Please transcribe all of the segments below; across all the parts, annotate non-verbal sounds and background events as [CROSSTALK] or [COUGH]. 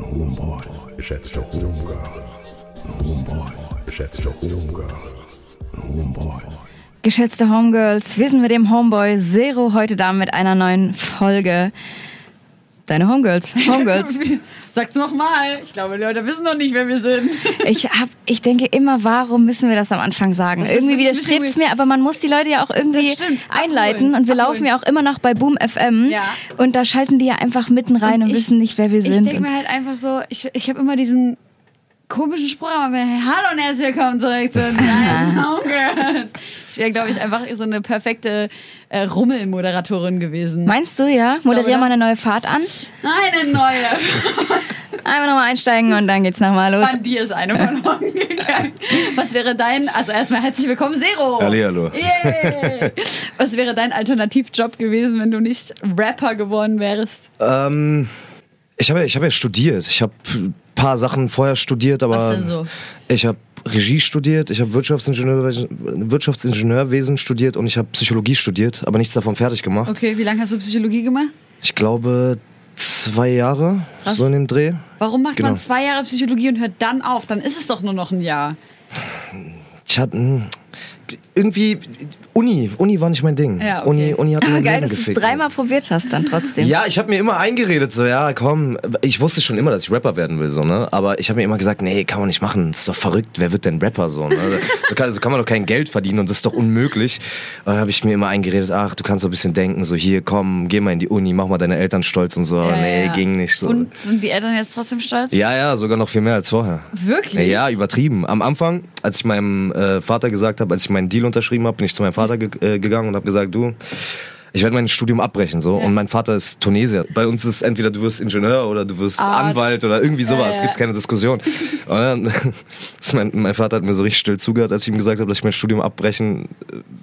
Homeboys, geschätzte Homegirls, Homeboys, geschätzte Homegirls, Homeboys. Geschätzte Homegirls, wir sind mit dem Homeboy Zero heute da mit einer neuen Folge. Deine Homegirls, Homegirls. [LAUGHS] Sag's nochmal. Ich glaube, die Leute wissen noch nicht, wer wir sind. Ich hab, ich denke immer, warum müssen wir das am Anfang sagen? irgendwie widerstrebt es mir, aber man muss die Leute ja auch irgendwie einleiten. Abholen. Und wir laufen ja auch immer noch bei Boom FM. Ja. Und da schalten die ja einfach mitten rein und, und ich, wissen nicht, wer wir sind. Ich denke mir halt einfach so, ich, ich habe immer diesen komischen Spruch, aber hallo und herzlich willkommen zurück zu [LAUGHS] deinen Homegirls. Ich wäre, glaube ich, einfach so eine perfekte äh, Rummelmoderatorin gewesen. Meinst du, ja? Moderier mal eine neue Fahrt an. Eine neue. [LAUGHS] Einmal nochmal einsteigen und dann geht's nochmal los. An dir ist eine verloren [LAUGHS] gegangen. Was wäre dein, also erstmal herzlich willkommen, Zero. Hallihallo. Yeah. Was wäre dein Alternativjob gewesen, wenn du nicht Rapper geworden wärst? Ähm, ich habe ich hab ja studiert. Ich habe paar Sachen vorher studiert, aber Was denn so? ich habe Regie studiert, ich habe Wirtschaftsingenieur, Wirtschaftsingenieurwesen studiert und ich habe Psychologie studiert, aber nichts davon fertig gemacht. Okay, wie lange hast du Psychologie gemacht? Ich glaube zwei Jahre, Was? so in dem Dreh. Warum macht genau. man zwei Jahre Psychologie und hört dann auf? Dann ist es doch nur noch ein Jahr. Ich hab, hm, irgendwie Uni, Uni war nicht mein Ding. Ja, okay. Uni, Uni hat mir Geil, dass du es dreimal probiert hast dann trotzdem. Ja, ich habe mir immer eingeredet, so ja, komm, ich wusste schon immer, dass ich Rapper werden will, so ne. Aber ich habe mir immer gesagt, nee, kann man nicht machen, das ist doch verrückt. Wer wird denn Rapper so? Ne? [LAUGHS] so, kann, so kann man doch kein Geld verdienen und das ist doch unmöglich. Und dann habe ich mir immer eingeredet, ach, du kannst so ein bisschen denken, so hier, komm, geh mal in die Uni, mach mal deine Eltern stolz und so. Ja, nee, ja. ging nicht so. Und sind die Eltern jetzt trotzdem stolz? Ja, ja, sogar noch viel mehr als vorher. Wirklich? Ja, übertrieben. Am Anfang, als ich meinem äh, Vater gesagt habe, als ich meinen Deal unterschrieben habe, bin ich zu meinem Vater ge äh, gegangen und habe gesagt, du, ich werde mein Studium abbrechen so ja. und mein Vater ist Tunesier. Bei uns ist entweder du wirst Ingenieur oder du wirst Arzt. Anwalt oder irgendwie sowas. Es ja, ja. gibt keine Diskussion. [LAUGHS] Und dann, [LAUGHS] mein, mein, Vater hat mir so richtig still zugehört, als ich ihm gesagt habe, dass ich mein Studium abbrechen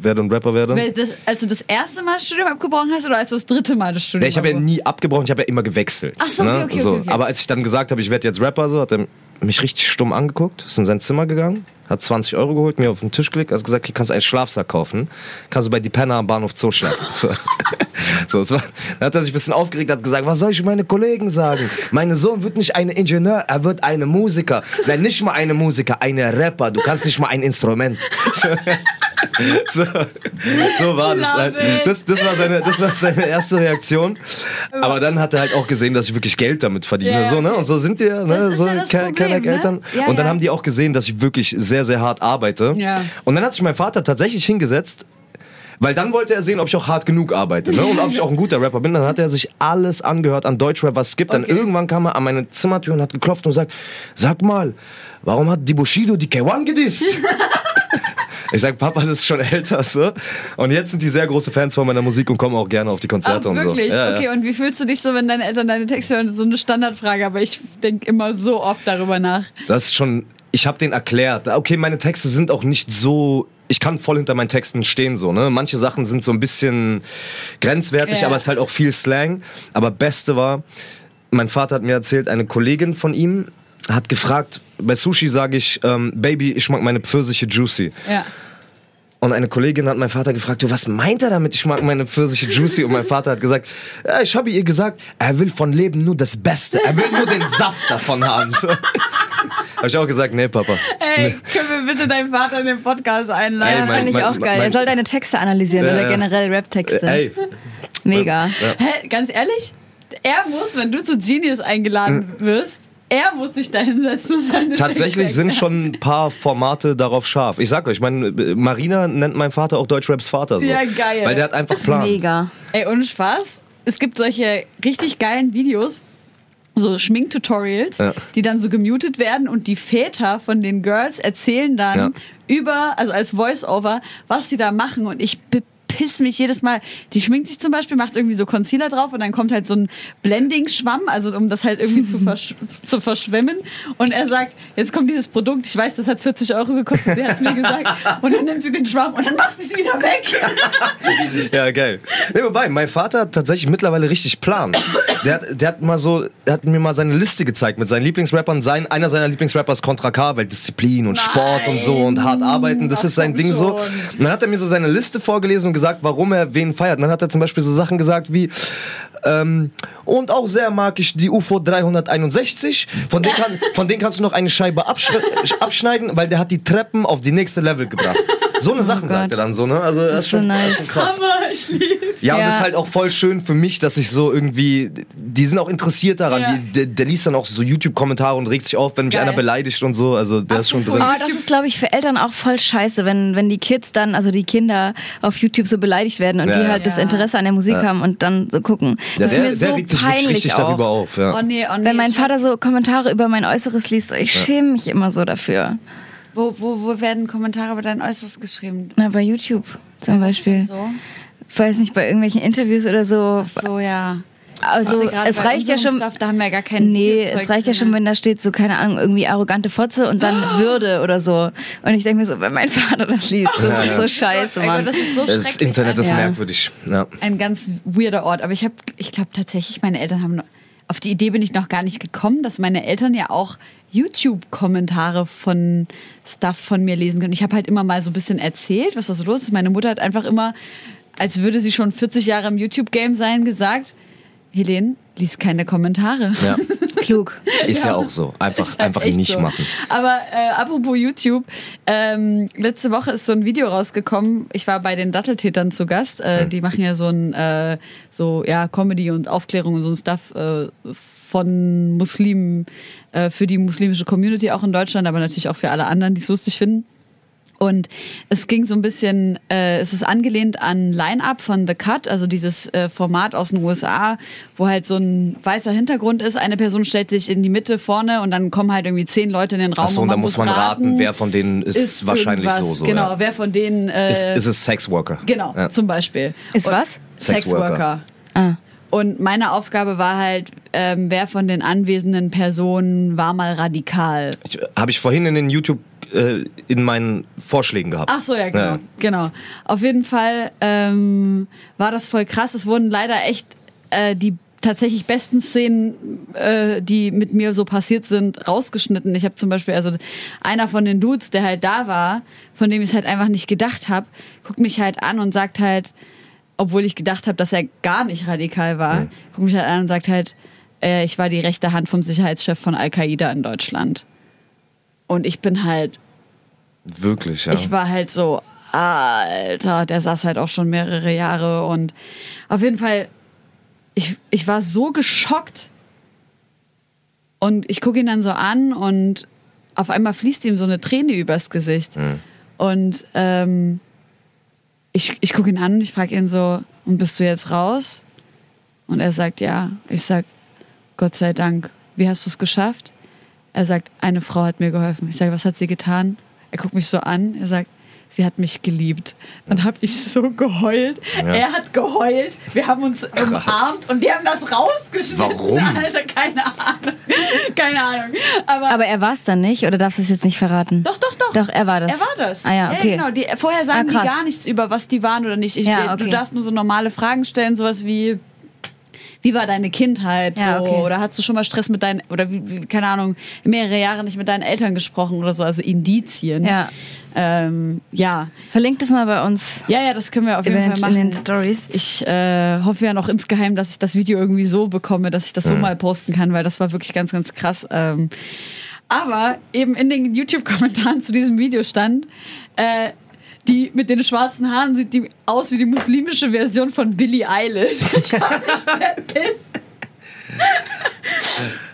werde und Rapper werde. Das, als du das erste Mal das Studium abgebrochen hast oder als du das dritte Mal das Studium? Nee, ich habe ja nie abgebrochen, ich habe ja immer gewechselt. Ach so, okay, ne? okay, so. Okay, Aber als ich dann gesagt habe, ich werde jetzt Rapper, so hat er mich richtig stumm angeguckt, ist in sein Zimmer gegangen hat 20 Euro geholt, mir auf den Tisch gelegt, hat gesagt, hier kannst du einen Schlafsack kaufen, kannst du bei Dipenna am Bahnhof Zoo schlafen. So. [LAUGHS] so, es war, dann hat er sich ein bisschen aufgeregt, hat gesagt, was soll ich meine Kollegen sagen? Mein Sohn wird nicht ein Ingenieur, er wird ein Musiker. Nein, nicht mal eine Musiker, eine Rapper. Du kannst nicht mal ein Instrument. So. [LAUGHS] [LAUGHS] So, so war das, halt. das. Das war, seine, das war seine erste Reaktion. Aber dann hat er halt auch gesehen, dass ich wirklich Geld damit verdiene. Ja, so, ne? Und so sind die, ne? so ja keine Eltern. Ne? Ja, und dann haben die auch gesehen, dass ich wirklich sehr, sehr hart arbeite. Und dann hat sich mein Vater tatsächlich hingesetzt weil dann wollte er sehen, ob ich auch hart genug arbeite ne? und ob ich auch ein guter Rapper bin. Dann hat er sich alles angehört an Deutschrap, was es gibt. Okay. Dann irgendwann kam er an meine Zimmertür und hat geklopft und sagt, sag mal, warum hat die Bushido die K1 gedisst? [LAUGHS] Ich sag, Papa, das ist schon älter, so. Und jetzt sind die sehr große Fans von meiner Musik und kommen auch gerne auf die Konzerte Ach, und so. Wirklich? Ja, okay, ja. und wie fühlst du dich so, wenn deine Eltern deine Texte hören? So eine Standardfrage, aber ich denke immer so oft darüber nach. Das ist schon, ich habe denen erklärt. Okay, meine Texte sind auch nicht so ich kann voll hinter meinen Texten stehen so, ne? Manche Sachen sind so ein bisschen grenzwertig, ja. aber es ist halt auch viel Slang, aber beste war mein Vater hat mir erzählt, eine Kollegin von ihm hat gefragt, bei Sushi sage ich, ähm, Baby, ich mag meine Pfirsiche juicy. Ja. Und eine Kollegin hat meinen Vater gefragt, du, was meint er damit? Ich mag meine Pfirsiche juicy. Und mein Vater hat gesagt, ja, ich habe ihr gesagt, er will von Leben nur das Beste. Er will nur den Saft davon haben. So. Habe ich auch gesagt, nee, Papa. Ey, können wir bitte deinen Vater in den Podcast einladen? Ja, Ey, mein- finde ich mein- auch geil. mein- er soll deine Texte analysieren Ja, oder generell Rap-Texte. Ey, Mega. Ja. Hä, ganz ehrlich, er muss, wenn du zu Genius eingeladen wirst, er muss sich da hinsetzen. Tatsächlich sind schon ein paar Formate darauf scharf. Ich sag euch, mein, Marina nennt mein Vater auch Deutschraps Vater so. Ja, geil. Weil der hat einfach Plan. Mega. Ey, ohne Spaß. Es gibt solche richtig geilen Videos, so Schminktutorials, Ja. die dann so gemutet werden und die Väter von den Girls erzählen dann Ja. über, also als Voice-Over, was sie da machen und ich bepiss mich jedes Mal. Die schminkt sich zum Beispiel, macht irgendwie so Concealer drauf und dann kommt halt so ein Blending-Schwamm, also um das halt irgendwie zu, versch [LAUGHS] zu verschwemmen und er sagt, jetzt kommt dieses Produkt, ich weiß, das hat 40 Euro gekostet, sie hat es mir gesagt und dann nimmt sie den Schwamm und dann macht sie es wieder weg. [LAUGHS] Ja, geil. Nee, wobei, mein Vater hat tatsächlich mittlerweile richtig Plan. Der hat, der hat mal so, der hat mir mal seine Liste gezeigt mit seinen Lieblingsrappern. Sein, einer seiner Lieblingsrapper ist Contra K, weil Disziplin und Sport und so und hart arbeiten, das Ach, ist sein Ding so. schon. Und dann hat er mir so seine Liste vorgelesen und gesagt, warum er wen feiert. Dann hat er zum Beispiel so Sachen gesagt wie, ähm, und auch sehr mag ich die UFO 361. Von denen, kann, [LAUGHS] von denen kannst du noch eine Scheibe abschneiden, weil der hat die Treppen auf die nächste Level gebracht. So eine Sachen Gott. sagt er dann so, ne? Also das ist so schon, nice. schon krass. Hammer, ich liebe Ja, und Ja. das ist halt auch voll schön für mich, dass ich so irgendwie, die sind auch interessiert daran. Ja. Die, der, der liest dann auch so YouTube-Kommentare und regt sich auf, wenn mich Geil. einer beleidigt und so. Also der ist schon drin. Aber das ist, glaube ich, für Eltern auch voll scheiße, wenn, wenn die Kids dann, also die Kinder auf YouTube so beleidigt werden und Ja, die ja. halt das. Interesse an der Musik haben und dann so gucken. Ja, das der, ist mir der so regt sich wirklich peinlich auch. darüber auf. Ja. Oh nee, oh nee. Wenn mein Vater so Kommentare über mein Äußeres liest, ich schäme mich immer so dafür. Wo, wo, wo werden Kommentare über dein Äußeres geschrieben? Na, bei YouTube zum Beispiel. So. Weiß nicht, bei irgendwelchen Interviews oder so. Ach so, ja. Also, es bei reicht ja schon. Stuff, da haben wir ja gar kein Nee, es reicht ja drin. schon, wenn da steht, so, keine Ahnung, irgendwie arrogante Fotze und dann [GASPS] Würde oder so. Und ich denke mir so, wenn mein Vater das liest, das ist so scheiße, Mann. Das ist so Das schrecklich. Internet ist Ja. merkwürdig. Ja. ein ganz weirder Ort. Aber ich habe, ich glaube tatsächlich, meine Eltern haben, noch- auf die Idee bin ich noch gar nicht gekommen, dass meine Eltern ja auch YouTube-Kommentare von Stuff von mir lesen können. Ich habe halt immer mal so ein bisschen erzählt, was da so los ist. Meine Mutter hat einfach immer, als würde sie schon 40 Jahre im YouTube-Game sein, gesagt, Helene, lies keine Kommentare. ja. [LAUGHS] Klug. Ist ja. auch so. Einfach, halt einfach nicht so. machen. Aber äh, apropos YouTube, ähm, letzte Woche ist so ein Video rausgekommen. Ich war bei den Datteltätern zu Gast. Äh, Die machen ja so ein äh, so ja Comedy und Aufklärung und so ein Stuff äh, von Muslimen äh, für die muslimische Community auch in Deutschland, aber natürlich auch für alle anderen, die es lustig finden. Und es ging so ein bisschen, äh, es ist angelehnt an Line-Up von The Cut, also dieses äh, Format aus den USA, wo halt so ein weißer Hintergrund ist. Eine Person stellt sich in die Mitte vorne und dann kommen halt irgendwie zehn Leute in den Raum. Achso, und da muss man raten, wer von denen ist, wahrscheinlich irgendwas. so. so Genau, ja. wer von denen. Äh, ist, ist es Sexworker? genau, Ja. zum Beispiel. Ist Und- was? Sexworker. Sexworker. Ah. Und meine Aufgabe war halt, ähm, wer von den anwesenden Personen war mal radikal. Habe ich vorhin in den YouTube äh, in meinen Vorschlägen gehabt. Ach so, ja, genau. Ja. genau. Auf jeden Fall ähm, war das voll krass. Es wurden leider echt äh, die tatsächlich besten Szenen, äh, die mit mir so passiert sind, rausgeschnitten. Ich habe zum Beispiel, also einer von den Dudes, der halt da war, von dem ich es halt einfach nicht gedacht habe, guckt mich halt an und sagt halt, obwohl ich gedacht habe, dass er gar nicht radikal war, guckt mich halt an und sagt halt, äh, ich war die rechte Hand vom Sicherheitschef von Al-Qaida in Deutschland. Und ich bin halt Wirklich, ja. ich war halt so, Alter, der saß halt auch schon mehrere Jahre und auf jeden Fall, ich, ich war so geschockt und ich gucke ihn dann so an und auf einmal fließt ihm so eine Träne übers Gesicht. Und ähm, ich, ich gucke ihn an und ich frage ihn so, und bist du jetzt raus? Und er sagt, ja. Ich sag, Gott sei Dank, wie hast du es geschafft? Er sagt, eine Frau hat mir geholfen. Ich sage, was hat sie getan? Er guckt mich so an, er sagt, sie hat mich geliebt. Dann habe ich so geheult. Er hat geheult. Wir haben uns umarmt und die haben das rausgeschnitten. Warum? Alter, keine Ahnung. [LAUGHS] keine Ahnung. Aber, Aber er war es dann nicht oder darfst du es jetzt nicht verraten? doch, doch, doch. Doch, er war das. Er war das. Ah ja, okay. genau. Die, vorher sagen Ah, die krass. gar nichts über, was die waren oder nicht. Ich, Ja, Du okay. darfst nur so normale Fragen stellen, sowas wie, wie war deine Kindheit? Ja, so, okay. Oder hast du schon mal Stress mit deinen, oder wie, wie, keine Ahnung, mehrere Jahre nicht mit deinen Eltern gesprochen oder so, also Indizien. Ja. Ähm, ja. Verlinkt es mal bei uns. Ja, ja, das können wir auf jeden Fall machen. in den Stories. Ich äh, hoffe ja noch insgeheim, dass ich das Video irgendwie so bekomme, dass ich das so mal posten kann, weil das war wirklich ganz, ganz krass. Ähm, aber eben in den YouTube-Kommentaren zu diesem Video stand, äh, die mit den schwarzen Haaren sieht die aus wie die muslimische Version von Billie Eilish. [LAUGHS] Ich hab mich verpisst.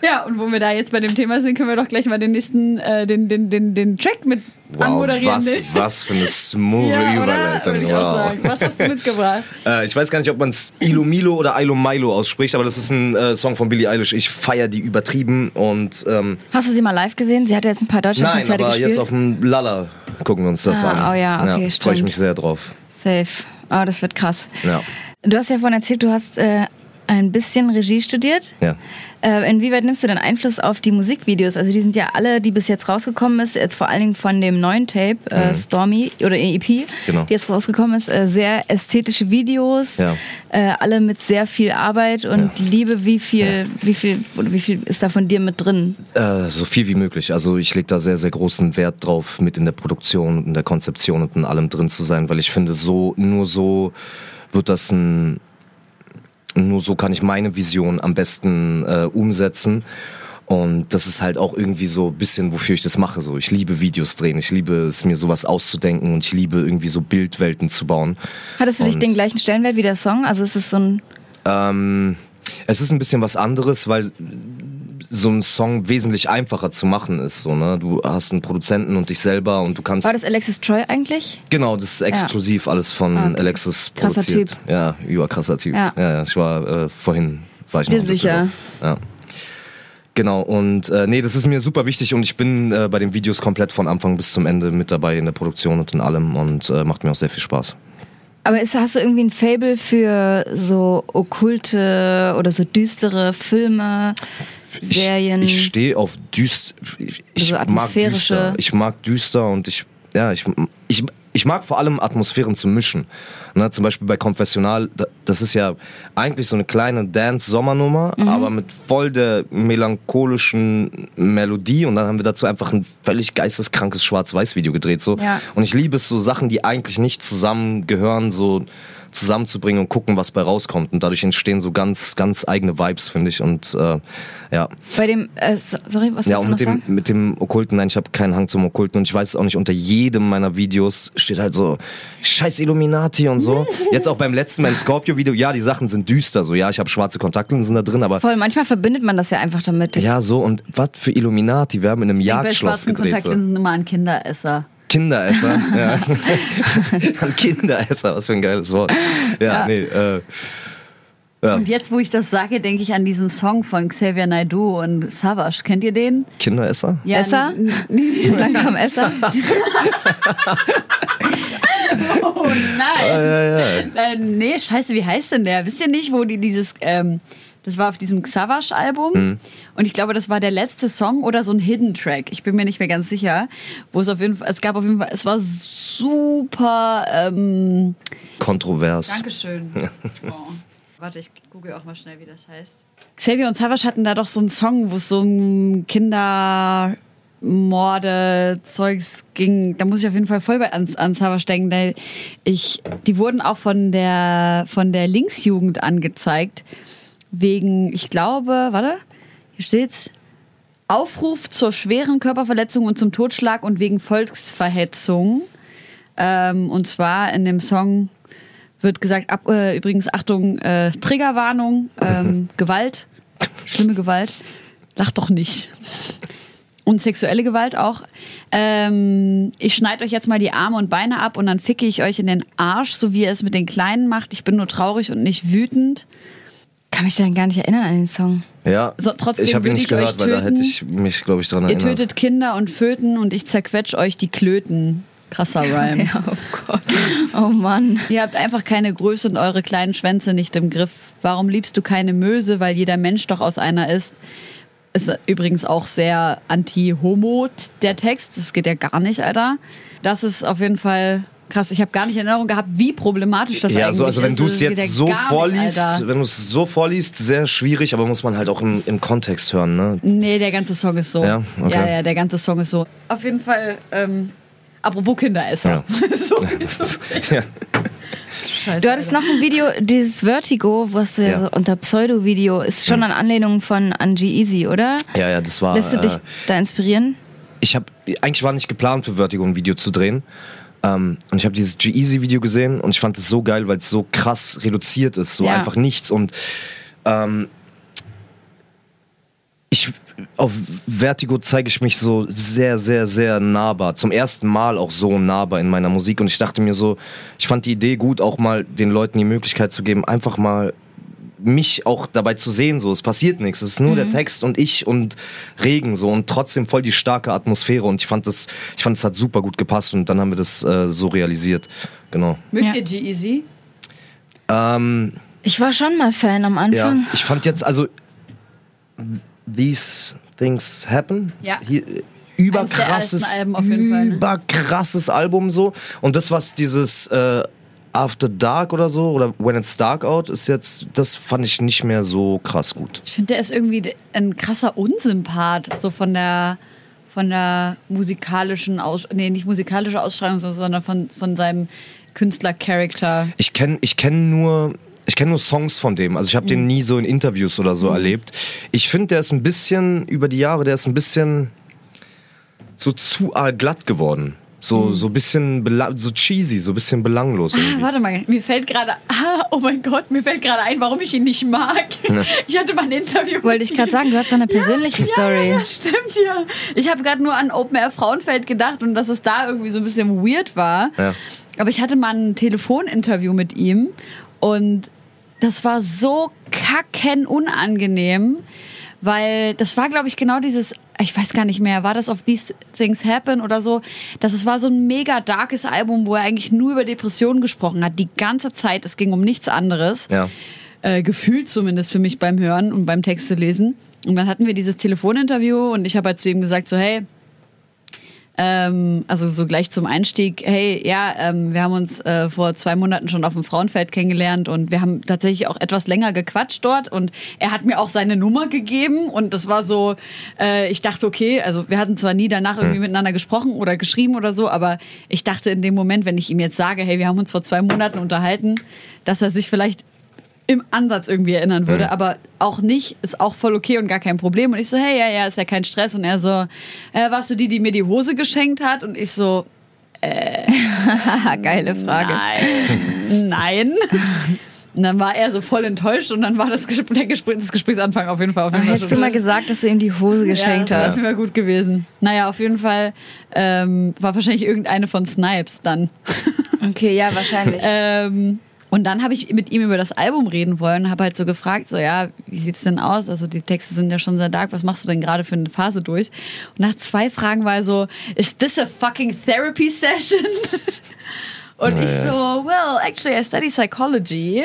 Ja, und wo wir da jetzt bei dem Thema sind, können wir doch gleich mal den nächsten, äh, den, den, den, den Track mit Wow, anmoderieren. was, was für eine [LAUGHS] smooth ja? Überleitung. Wow. Was hast du mitgebracht? [LAUGHS] Äh, ich weiß gar nicht, ob man es Ilo Milo oder Ilo Milo ausspricht, aber das ist ein äh, Song von Billie Eilish. Ich feiere die übertrieben und ähm, Hast du sie mal live gesehen? Sie hat ja jetzt ein paar nein, Deutschlandkonzerte aber gespielt. jetzt auf dem Lala gucken wir uns das Ah, an. oh ja, okay, Freue ich mich sehr drauf. Safe. Oh, das wird krass. Ja. Du hast ja vorhin erzählt, du hast äh, ein bisschen Regie studiert. Ja. Äh, inwieweit nimmst du denn Einfluss auf die Musikvideos? Also die sind ja alle, die bis jetzt rausgekommen ist, jetzt vor allen Dingen von dem neuen Tape, äh, Stormy oder EP, Mhm. Genau. die jetzt rausgekommen ist, äh, sehr ästhetische Videos, Ja. äh, alle mit sehr viel Arbeit und Liebe. Wie viel, wie viel, wie viel ist da von dir mit drin? Äh, so viel wie möglich. Also ich lege da sehr, sehr großen Wert drauf, mit in der Produktion und in der Konzeption und in allem drin zu sein, weil ich finde, so nur so wird das ein, nur so kann ich meine Vision am besten äh, umsetzen. Und das ist halt auch irgendwie so ein bisschen, wofür ich das mache. So, ich liebe Videos drehen, ich liebe es, mir sowas auszudenken und ich liebe irgendwie so Bildwelten zu bauen. Hat es für dich Und- den gleichen Stellenwert wie der Song? Also ist es so ein Ähm, es ist ein bisschen was anderes, weil so ein Song wesentlich einfacher zu machen ist. So, ne? Du hast einen Produzenten und dich selber und du kannst. War das Alexis Troy eigentlich? Genau, das ist exklusiv alles von Ah, okay. Alexis Krasser produziert. Typ. Ja, überkrasser Typ. Ja. Ja. Ja, ich war äh, vorhin, war ich noch in Stilsicher. Düsseldorf. Ja. Genau, und äh, nee, das ist mir super wichtig und ich bin äh, bei den Videos komplett von Anfang bis zum Ende mit dabei in der Produktion und in allem und äh, macht mir auch sehr viel Spaß. Aber ist, hast du irgendwie ein Fable für so okkulte oder so düstere Filme, Serien? Ich, ich stehe auf düster. Ich, ich So mag düster. Ich mag düster und ich, ja, ich, ich, ich mag vor allem Atmosphären zu mischen. Ne, zum Beispiel bei Confessional, da- das ist ja eigentlich so eine kleine Dance-Sommernummer, Mhm. aber mit voll der melancholischen Melodie und dann haben wir dazu einfach ein völlig geisteskrankes Schwarz-Weiß-Video gedreht. So. Ja. Und ich liebe es, so Sachen, die eigentlich nicht zusammengehören, so zusammenzubringen und gucken, was bei rauskommt. Und dadurch entstehen so ganz, ganz eigene Vibes, finde ich. Und äh, ja. Bei dem, äh, so- sorry, was Ja, und du mit dem, sagen? mit dem Okkulten, nein, ich habe keinen Hang zum Okkulten und ich weiß es auch nicht, unter jedem meiner Videos steht halt so, scheiß Illuminati und so. [LAUGHS] Jetzt auch beim letzten, beim Scorpio-Video, ja, die Sachen sind düster, so, ja, ich habe schwarze Kontaktlinsen da drin, aber Voll, manchmal verbindet man das ja einfach damit. Ja, so, und was für Illuminati, wir haben in einem Ich denke bei Jagdschloss schwarzen gedreht. Kontaktlinsen immer an Kinderesser. Kinderesser, ja. [LAUGHS] Ein Kinderesser, was für ein geiles Wort. Ja, Ja. nee, äh, ja. Und jetzt, wo ich das sage, denke ich an diesen Song von Xavier Naidoo und Savage. Kennt ihr den? Kinderesser? Ja, Esser? [LAUGHS] dann kam Esser. [LAUGHS] Oh nein. Ja, ja. Äh, nee, scheiße, wie heißt denn der? Wisst ihr nicht, wo die dieses, ähm, das war auf diesem Xavash-Album Hm. und ich glaube, das war der letzte Song oder so ein Hidden Track. Ich bin mir nicht mehr ganz sicher, wo es auf jeden Fall, es gab auf jeden Fall, es war super. Ähm, Kontrovers. Dankeschön. [LAUGHS] Oh. Warte, ich google auch mal schnell, wie das heißt. Xavier und Savage hatten da doch so einen Song, wo es so um Kindermorde, Zeugs ging. Da muss ich auf jeden Fall voll bei an, an Savage denken. Denn ich, die wurden auch von der, von der Linksjugend angezeigt. Wegen, ich glaube, warte, hier steht's. Aufruf zur schweren Körperverletzung und zum Totschlag und wegen Volksverhetzung. Ähm, und zwar in dem Song wird gesagt, ab, äh, übrigens, Achtung, äh, Triggerwarnung, ähm, [LAUGHS] Gewalt, schlimme Gewalt. Lach doch nicht. Und sexuelle Gewalt auch. Ähm, ich schneide euch jetzt mal die Arme und Beine ab und dann ficke ich euch in den Arsch, so wie ihr es mit den Kleinen macht. Ich bin nur traurig und nicht wütend. Kann mich daran gar nicht erinnern an den Song. Ja, So, trotzdem ich habe ihn würde nicht ich euch gehört, weil da töten. hätte ich mich, glaube ich, dran Ihr erinnert. tötet Kinder und Föten und ich zerquetsch euch die Klöten. Krasser [LAUGHS] Rhyme. Ja, oh Gott. Oh Mann. Ihr habt einfach keine Größe und eure kleinen Schwänze nicht im Griff. Warum liebst du keine Möse? Weil jeder Mensch doch aus einer ist. Ist übrigens auch sehr anti-homo, der Text. Das geht ja gar nicht, Alter. Das ist auf jeden Fall Krass, ich habe gar nicht in Erinnerung gehabt, wie problematisch das ja, eigentlich so, also wenn ist. du es jetzt ja so vorliest, nicht, Alter. wenn du es so vorliest, sehr schwierig, aber muss man halt auch im, im Kontext hören, ne? Nee, der ganze Song ist so. Ja? Okay. ja, ja, der ganze Song ist so. Auf jeden Fall, ähm, apropos Kinderesser. [LAUGHS] so, [LAUGHS] ja. Scheiße, Du hattest noch ein Video, dieses Vertigo, was du ja. Ja. so unter Pseudo-Video, ist schon an Anlehnung von an G-Easy, oder? ja, ja, das war. Lässt du dich äh, da inspirieren? ich habe eigentlich war nicht geplant für Vertigo ein Video zu drehen. Ähm, und ich habe dieses G-Easy-Video gesehen und ich fand es so geil, weil es so krass reduziert ist, so Ja. einfach nichts. Und ähm, ich auf Vertigo zeige ich mich so sehr, sehr, sehr nahbar. Zum ersten Mal auch so nahbar in meiner Musik. Und ich dachte mir so, ich fand die Idee gut, auch mal den Leuten die Möglichkeit zu geben, einfach mal mich auch dabei zu sehen, so es passiert nichts, es ist nur der Text und ich und Regen so und trotzdem voll die starke Atmosphäre und ich fand das, ich fand es hat super gut gepasst und dann haben wir das äh, so realisiert, genau. Mögt Ja. ihr G-Easy? Ähm, Ich war schon mal Fan am ja, Anfang. ich fand jetzt also These Things Happen, Ja. Hier, der überkrasses, Alben auf jeden Fall, ne? überkrasses Album so und das was dieses äh, After Dark oder so oder When It's Dark Out ist jetzt, das fand ich nicht mehr so krass gut. Ich finde, der ist irgendwie ein krasser Unsympath, so von der von der musikalischen Aus nee, nicht musikalische Ausstrahlung, sondern von, von seinem Künstler-Charakter. Ich kenne ich kenn nur. Ich kenne nur Songs von dem, also ich habe den nie so in Interviews oder so erlebt. Ich finde, der ist ein bisschen, über die Jahre, der ist ein bisschen so zu äh, glatt geworden. So, so ein bisschen, so cheesy, so ein bisschen belanglos Ah, warte mal, mir fällt gerade, ah, oh mein Gott, mir fällt gerade ein, warum ich ihn nicht mag. Ich hatte mal ein Interview. Wollte ich gerade sagen, du hast so eine persönliche Ja, Story. Ja, ja, stimmt ja. Ich habe gerade nur an Open Air Frauenfeld gedacht und dass es da irgendwie so ein bisschen weird war. Ja. Aber ich hatte mal ein Telefoninterview mit ihm und das war so kacken unangenehm, weil das war, glaube ich, genau dieses, ich weiß gar nicht mehr, war das auf These Things Happen oder so, dass es war so ein mega darkes Album, wo er eigentlich nur über Depressionen gesprochen hat, die ganze Zeit, es ging um nichts anderes Ja. äh, gefühlt zumindest für mich beim Hören und beim Texte lesen. Und dann hatten wir dieses Telefoninterview und ich habe halt zu ihm gesagt, so hey, ähm, also so gleich zum Einstieg, hey, ja, ähm, wir haben uns äh, vor zwei Monaten schon auf dem Frauenfeld kennengelernt und wir haben tatsächlich auch etwas länger gequatscht dort und er hat mir auch seine Nummer gegeben und das war so, äh, ich dachte, okay, also wir hatten zwar nie danach irgendwie miteinander gesprochen oder geschrieben oder so, aber ich dachte in dem Moment, wenn ich ihm jetzt sage, hey, wir haben uns vor zwei Monaten unterhalten, dass er sich vielleicht im Ansatz irgendwie erinnern würde, Mhm. aber auch nicht, ist auch voll okay und gar kein Problem. Und ich so, hey, ja, ja, ist ja kein Stress. Und er so, äh, warst du die, die mir die Hose geschenkt hat? Und ich so, Haha, [LAUGHS] geile Frage. nein, nein. Und dann war er so voll enttäuscht und dann war das, Gespräch, das Gesprächsanfang auf jeden Fall. Auf jeden Fall Hättest du mal gesagt, dass du ihm die Hose geschenkt ja, das hast? wäre gut gewesen. Naja, auf jeden Fall ähm, war wahrscheinlich irgendeine von Snipes dann. Okay, ja, wahrscheinlich. [LAUGHS] Ähm, und dann habe ich mit ihm über das Album reden wollen, habe halt so gefragt, so ja, wie sieht's denn aus? Also die Texte sind ja schon sehr dark. Was machst du denn gerade für eine Phase durch? Und nach zwei Fragen war er so, is this a fucking therapy session? [LAUGHS] Und ich so, well, actually I study psychology.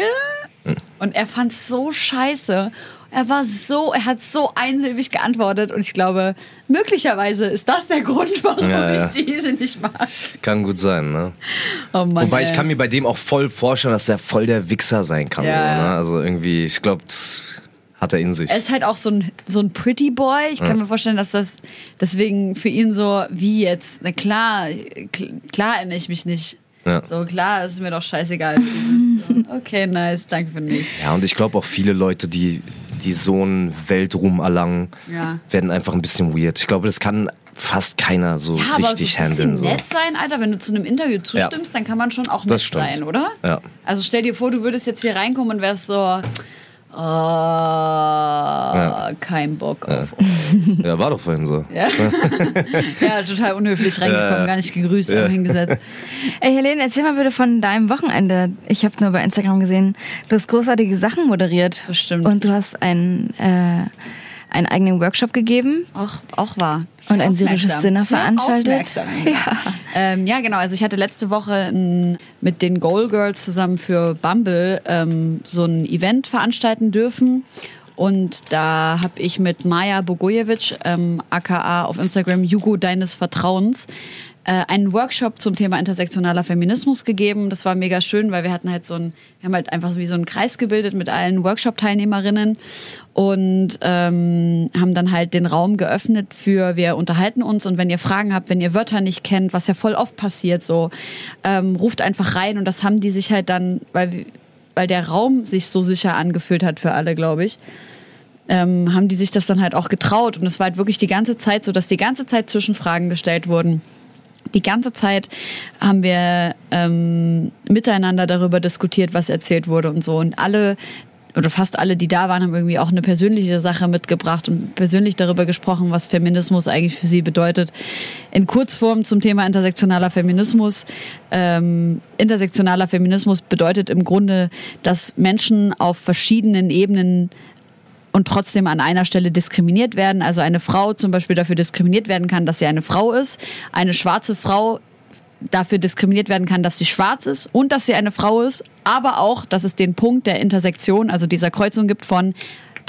Und er fand's so scheiße. Er war so, er hat so einsilbig geantwortet und ich glaube, möglicherweise ist das der Grund, warum Ja, ja. ich diese nicht mag. Kann gut sein, ne? Oh Mann, Wobei ich ey. kann mir bei dem auch voll vorstellen, dass der voll der Wichser sein kann. Ja, so, ja. ne? Also irgendwie, ich glaube, das hat er in sich. Er ist halt auch so ein, so ein Pretty Boy. Ich kann mir vorstellen, dass das deswegen für ihn so, wie jetzt, na klar, kl- klar erinnere ich mich nicht. Ja. So, klar, ist mir doch scheißegal. [LAUGHS] Okay, nice, danke für nichts. Ja, und ich glaube auch viele Leute, die, die so einen Weltruhm erlangen, Ja. werden einfach ein bisschen weird. Ich glaube, das kann fast keiner so Ja, aber so richtig ein bisschen handeln. So. nett sein, Alter. Wenn du zu einem Interview zustimmst, dann kann man schon auch nett sein, oder? Ja. Also stell dir vor, du würdest jetzt hier reinkommen und wärst so, oh, kein Bock auf uns. Ja, war doch vorhin so. Ja, [LAUGHS] ja total unhöflich reingekommen, Ja. gar nicht gegrüßt, Ja. einfach hingesetzt. [LAUGHS] Ey, Helene, erzähl mal bitte von deinem Wochenende. Ich habe nur bei Instagram gesehen, du hast großartige Sachen moderiert. Das stimmt. Und du hast einen, äh, einen eigenen Workshop gegeben Auch, auch wahr. und ein syrisches. Dinner Sehr veranstaltet. aufmerksam. Ähm, ja, genau. Also ich hatte letzte Woche ein, mit den Goal Girls zusammen für Bumble ähm, so ein Event veranstalten dürfen. Und da habe ich mit Maja Bogojevic, ähm, aka auf Instagram Jugo deines Vertrauens, einen Workshop zum Thema intersektionaler Feminismus gegeben. Das war mega schön, weil wir hatten halt so ein, wir haben halt einfach wie so einen Kreis gebildet mit allen Workshop-Teilnehmerinnen und ähm, haben dann halt den Raum geöffnet für wir unterhalten uns und wenn ihr Fragen habt, wenn ihr Wörter nicht kennt, was ja voll oft passiert, so ähm, ruft einfach rein und das haben die sich halt dann, weil weil der Raum sich so sicher angefühlt hat für alle, glaube ich. Ähm, haben die sich das dann halt auch getraut und es war halt wirklich die ganze Zeit so, dass die ganze Zeit Zwischenfragen gestellt wurden die ganze Zeit haben wir ähm, miteinander darüber diskutiert, was erzählt wurde und so. Und alle oder fast alle, die da waren, haben irgendwie auch eine persönliche Sache mitgebracht und persönlich darüber gesprochen, was Feminismus eigentlich für sie bedeutet. In Kurzform zum Thema intersektionaler Feminismus. Ähm, intersektionaler Feminismus bedeutet im Grunde, dass Menschen auf verschiedenen Ebenen und trotzdem an einer Stelle diskriminiert werden. Also eine Frau zum Beispiel dafür diskriminiert werden kann, dass sie eine Frau ist. Eine schwarze Frau dafür diskriminiert werden kann, dass sie schwarz ist und dass sie eine Frau ist, aber auch, dass es den Punkt der Intersektion, also dieser Kreuzung gibt von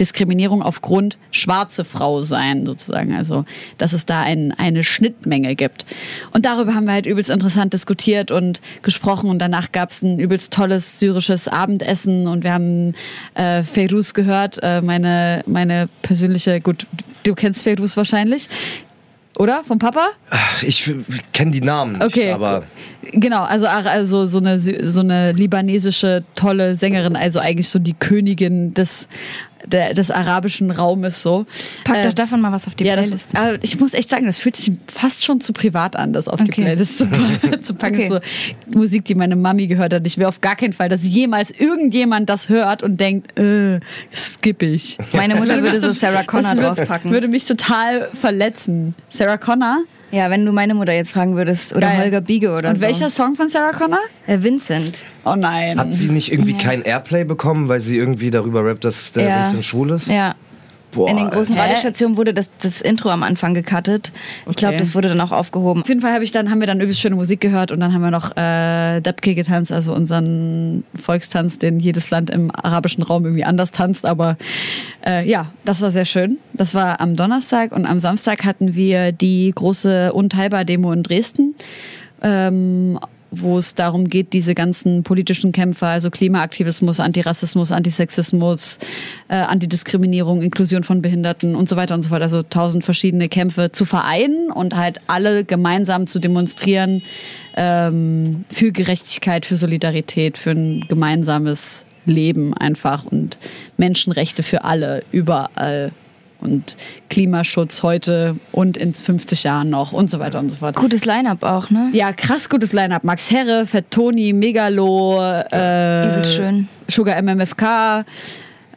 Diskriminierung aufgrund schwarze Frau sein, sozusagen. Also, dass es da ein, eine Schnittmenge gibt. Und darüber haben wir halt übelst interessant diskutiert und gesprochen. Und danach gab es ein übelst tolles syrisches Abendessen und wir haben äh, Feiruz gehört, äh, meine, meine persönliche, gut, du kennst Feiruz wahrscheinlich. Oder? Vom Papa? Ich kenne die Namen nicht, okay. aber. Genau, also, also so, eine, so eine libanesische tolle Sängerin, also eigentlich so die Königin des der, des arabischen Raumes so. Pack äh, doch davon mal was auf die ja, Playlist. Das, aber ich muss echt sagen, das fühlt sich fast schon zu privat an, das auf okay. die Playlist zu, [LAUGHS] zu packen. Okay. So Musik, die meine Mami gehört hat. Ich will auf gar keinen Fall, dass jemals irgendjemand das hört und denkt, äh, skipp ich. Meine Mutter würde so Sarah Connor draufpacken. Würde mich total verletzen. Sarah Connor? Ja, wenn du meine Mutter jetzt fragen würdest oder Geil. Holger Biege oder Und so. welcher Song von Sarah Connor? Äh, Vincent. Oh nein. Hat sie nicht irgendwie ja. kein Airplay bekommen, weil sie irgendwie darüber rappt, dass der ja. Vincent schwul ist? Ja. Boah, in den großen Radiostationen wurde das, das Intro am Anfang gecuttet. Ich okay. glaube, das wurde dann auch aufgehoben. Auf jeden Fall hab ich dann, haben wir dann übelst schöne Musik gehört und dann haben wir noch äh, Dabke getanzt, also unseren Volkstanz, den jedes Land im arabischen Raum irgendwie anders tanzt. Aber äh, ja, das war sehr schön. Das war am Donnerstag und am Samstag hatten wir die große Unteilbar-Demo in Dresden. Ähm, wo es darum geht, diese ganzen politischen Kämpfe, also Klimaaktivismus, Antirassismus, Antisexismus, äh, Antidiskriminierung, Inklusion von Behinderten und so weiter und so fort, also tausend verschiedene Kämpfe zu vereinen und halt alle gemeinsam zu demonstrieren ähm, für Gerechtigkeit, für Solidarität, für ein gemeinsames Leben einfach und Menschenrechte für alle überall und Klimaschutz heute und in 50 Jahren noch und so weiter und so fort. Gutes Line-up auch, ne? Ja, krass gutes Line-up. Max Herre, Fett Toni, Megalo, äh, schön. Sugar MMFK,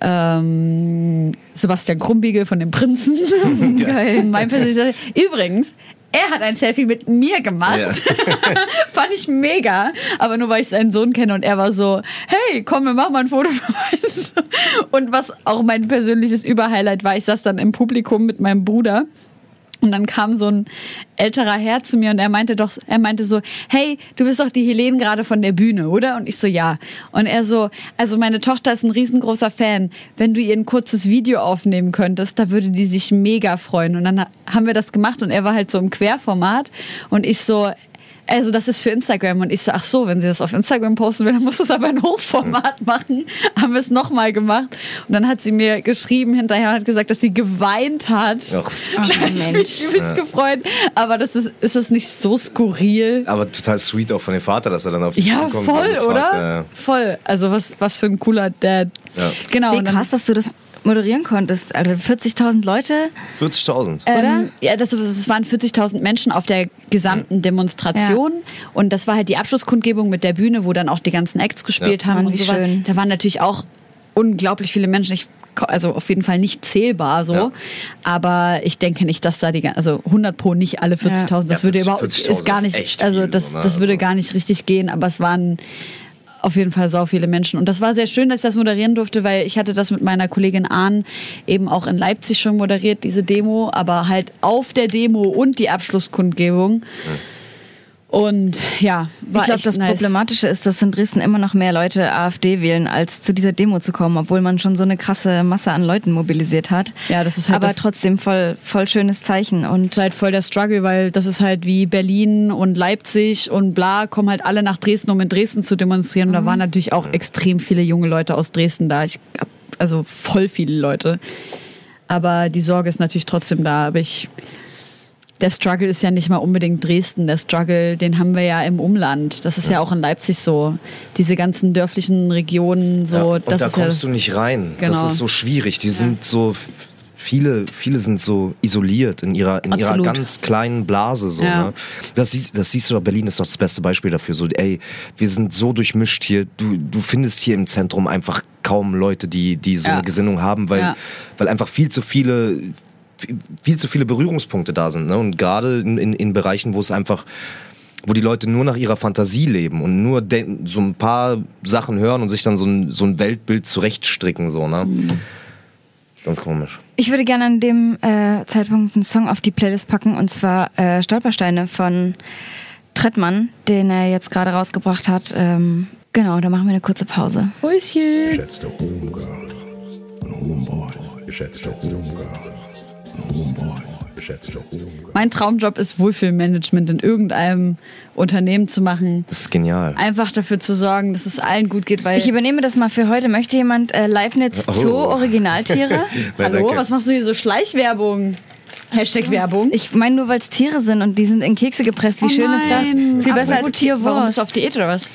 ähm, Sebastian Krumbiegel von den Prinzen. [LAUGHS] [LAUGHS] Geil. mein persönlicher. Übrigens, er hat ein Selfie mit mir gemacht. Ja. [LAUGHS] Fand ich mega. Aber nur weil ich seinen Sohn kenne und er war so, hey, komm, wir machen mal ein Foto für uns. Und was auch mein persönliches Überhighlight war, ich saß dann im Publikum mit meinem Bruder und dann kam so ein älterer Herr zu mir und er meinte doch, er meinte so, hey, du bist doch die Helene gerade von der Bühne, oder? Und ich so, ja. Und er so, also meine Tochter ist ein riesengroßer Fan. Wenn du ihr ein kurzes Video aufnehmen könntest, da würde die sich mega freuen. Und dann haben wir das gemacht und er war halt so im Querformat und ich so, also das ist für Instagram. Und ich so, ach so, wenn sie das auf Instagram posten will, dann muss es aber in Hochformat machen. [LAUGHS] Haben wir es nochmal gemacht. Und dann hat sie mir geschrieben hinterher und hat gesagt, dass sie geweint hat. Ach, ich mich übelst ja. gefreut. Aber das ist, ist es nicht so skurril. Aber total sweet auch von dem Vater, dass er dann auf die Ja, voll, oder? Fragt, ja. Voll. Also was, was für ein cooler Dad. Ja. Genau. Wie krass, dass du das moderieren konntest. Also 40.000 Leute. 40.000. Ähm, Oder? ja, das, das waren 40.000 Menschen auf der gesamten Demonstration. Ja. Und das war halt die Abschlusskundgebung mit der Bühne, wo dann auch die ganzen Acts gespielt ja. haben Mann, und so weiter. Da waren natürlich auch unglaublich viele Menschen. Ich also auf jeden Fall nicht zählbar so. Ja. Aber ich denke nicht, dass da die, also 100 pro nicht alle 40.000. Ja. Das ja, würde überhaupt, ist gar nicht, also das, ne? das würde also gar nicht richtig gehen. Aber es waren auf jeden Fall sau viele Menschen. Und das war sehr schön, dass ich das moderieren durfte, weil ich hatte das mit meiner Kollegin Ahn eben auch in Leipzig schon moderiert, diese Demo, aber halt auf der Demo und die Abschlusskundgebung. Und ja, war Ich glaube, das nice. Problematische ist, dass in Dresden immer noch mehr Leute AfD wählen, als zu dieser Demo zu kommen, obwohl man schon so eine krasse Masse an Leuten mobilisiert hat. Ja, das ist halt Aber trotzdem voll, voll schönes Zeichen. Und ist halt voll der Struggle, weil das ist halt wie Berlin und Leipzig und bla, kommen halt alle nach Dresden, um in Dresden zu demonstrieren. Und da mhm. waren natürlich auch extrem viele junge Leute aus Dresden da. Ich hab also voll viele Leute. Aber die Sorge ist natürlich trotzdem da. Aber ich der Struggle ist ja nicht mal unbedingt Dresden. Der Struggle, den haben wir ja im Umland. Das ist ja, ja auch in Leipzig so. Diese ganzen dörflichen Regionen so. Ja, und da kommst ja, du nicht rein. Genau. Das ist so schwierig. Die sind so viele, viele sind so isoliert in ihrer, in ihrer ganz kleinen Blase. So, ja. ne? das, siehst, das siehst du doch, Berlin ist doch das beste Beispiel dafür. So, ey, wir sind so durchmischt hier. Du, du findest hier im Zentrum einfach kaum Leute, die, die so eine Gesinnung haben, weil, weil einfach viel zu viele, viel zu viele Berührungspunkte da sind. Ne? Und gerade in, in, in Bereichen, wo es einfach wo die Leute nur nach ihrer Fantasie leben und nur so ein paar Sachen hören und sich dann so ein, so ein Weltbild zurechtstricken. So, ne? Mhm. Ganz komisch. Ich würde gerne an dem äh, Zeitpunkt einen Song auf die Playlist packen und zwar äh, Stolpersteine von Trettmann, den er jetzt gerade rausgebracht hat. Ähm, genau, da machen wir eine kurze Pause. Häuschen. Geschätzte Homegirl und Homeboy. Geschätzte Homegirl mein Traumjob ist Wohlfühlmanagement in irgendeinem Unternehmen zu machen. Das ist genial. Einfach dafür zu sorgen, dass es allen gut geht, weil ich übernehme das mal für heute. Möchte jemand äh, Leibniz oh. Zoo Originaltiere? [LAUGHS] Hallo, danke. was machst du hier so Schleichwerbung? Hashtag Werbung. Ich meine nur, weil es Tiere sind und die sind in Kekse gepresst. Wie oh schön ist das? Viel besser als Tierwurst. Warum bist du auf Diät oder was?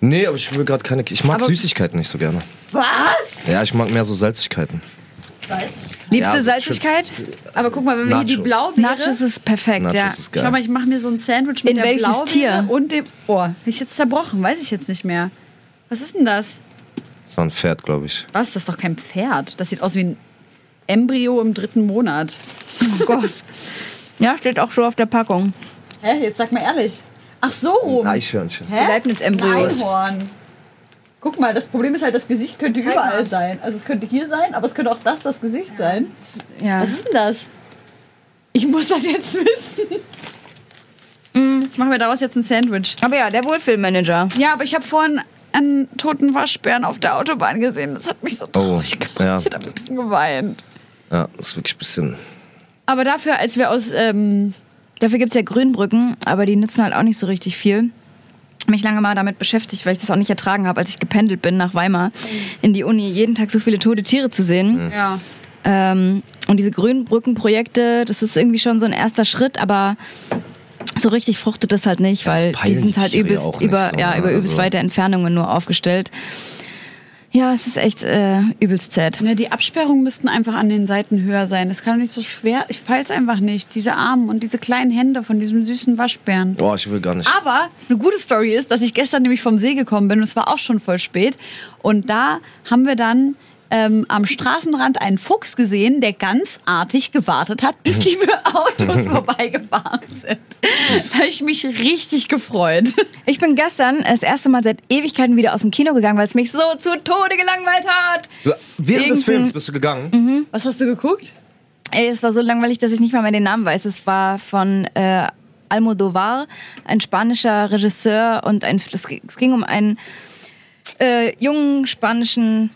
Nee, aber ich will gerade keine. Ich mag aber Süßigkeiten nicht so gerne. Was? Ja, ich mag mehr so Salzigkeiten. Salz? Liebste ja, Salzigkeit? Aber guck mal, wenn wir Nachos. hier die Blaubeere... Nachos ist perfekt, Nachos ja. Ist Schau mal, ich mache mir so ein Sandwich mit In der Blaubeere Tier? und dem... Oh, hab ich jetzt zerbrochen? Weiß ich jetzt nicht mehr. Was ist denn das? Das war ein Pferd, glaube ich. Was? Das ist doch kein Pferd. Das sieht aus wie ein Embryo im dritten Monat. Oh [LAUGHS] Gott. ja, steht auch so auf der Packung. Hä? Jetzt sag mal ehrlich. Ach so rum. Ein Eichhörnchen. Hä? Leibniz-Embryos. Einhorn. Guck mal, das Problem ist halt, das Gesicht könnte Zeig überall mal. sein. Also es könnte hier sein, aber es könnte auch das das Gesicht ja. sein. Ja. Was ist denn das? Ich muss das jetzt wissen. Mm, ich mache mir daraus jetzt ein Sandwich. Aber ja, der Wohlfühlmanager. Ja, aber ich habe vorhin einen toten Waschbären auf der Autobahn gesehen. Das hat mich so oh, traurig oh, gemacht. Ja. Ich habe ein bisschen geweint. Ja, das ist wirklich ein bisschen. Aber dafür, als wir aus. Ähm, dafür gibt es ja Grünbrücken, aber die nützen halt auch nicht so richtig viel mich lange mal damit beschäftigt, weil ich das auch nicht ertragen habe, als ich gependelt bin nach Weimar in die Uni, jeden Tag so viele tote Tiere zu sehen. Mhm. Ja. Ähm, und diese Grünbrückenprojekte, das ist irgendwie schon so ein erster Schritt, aber so richtig fruchtet das halt nicht, weil die sind halt übelst über, so, ja, über übelst also. weite Entfernungen nur aufgestellt. Ja, es ist echt äh, übelst zäh. Ja, die Absperrungen müssten einfach an den Seiten höher sein. Das kann doch nicht so schwer. Ich peil's einfach nicht. Diese Arme und diese kleinen Hände von diesem süßen Waschbären. Boah, ich will gar nicht. Aber eine gute Story ist, dass ich gestern nämlich vom See gekommen bin und es war auch schon voll spät. Und da haben wir dann ähm, am Straßenrand einen Fuchs gesehen, der ganz artig gewartet hat, bis die Autos [LAUGHS] vorbeigefahren sind. Da habe ich mich richtig gefreut. Ich bin gestern das erste Mal seit Ewigkeiten wieder aus dem Kino gegangen, weil es mich so zu Tode gelangweilt hat. Du, während Irgend des Films bist du gegangen? Mhm. Was hast du geguckt? Ey, es war so langweilig, dass ich nicht mal mehr den Namen weiß. Es war von äh, Almodovar, ein spanischer Regisseur und ein, das, es ging um einen äh, jungen spanischen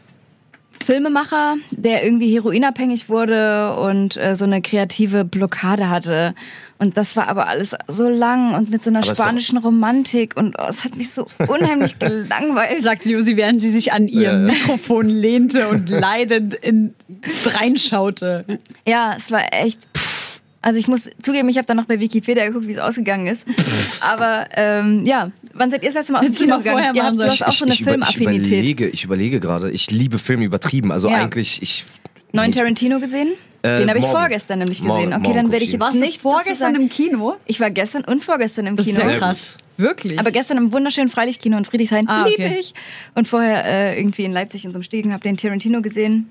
Filmemacher, der irgendwie heroinabhängig wurde und äh, so eine kreative Blockade hatte. Und das war aber alles so lang und mit so einer aber spanischen Romantik und oh, es hat mich so [LAUGHS] unheimlich gelangweilt. Sagt Lucy, während sie sich an ihr ja, ja. Mikrofon lehnte und [LAUGHS] leidend in reinschaute. Ja, es war echt. Also ich muss zugeben, ich habe dann noch bei Wikipedia geguckt, wie es ausgegangen ist. [LAUGHS] Aber ähm, ja, wann seid ihr das letzte Mal aus dem Kino gegangen? Ihr habt, du hast auch so eine ich, Filmaffinität. Ich überlege, ich überlege gerade, ich liebe Filme übertrieben. Also ja. eigentlich, ich... Neuen Tarantino gesehen? Äh, Den habe ich morgen. vorgestern nämlich gesehen. Morgen, okay, dann werde ich jetzt nicht vorgestern im Kino? Ich war gestern und vorgestern im Kino. Das ist sehr krass. Wirklich? Aber gestern im wunderschönen Freilichtkino in Friedrichshain. Ah, okay. Liebe ich. Und vorher äh, irgendwie in Leipzig in so einem Stegen, habe den Tarantino gesehen.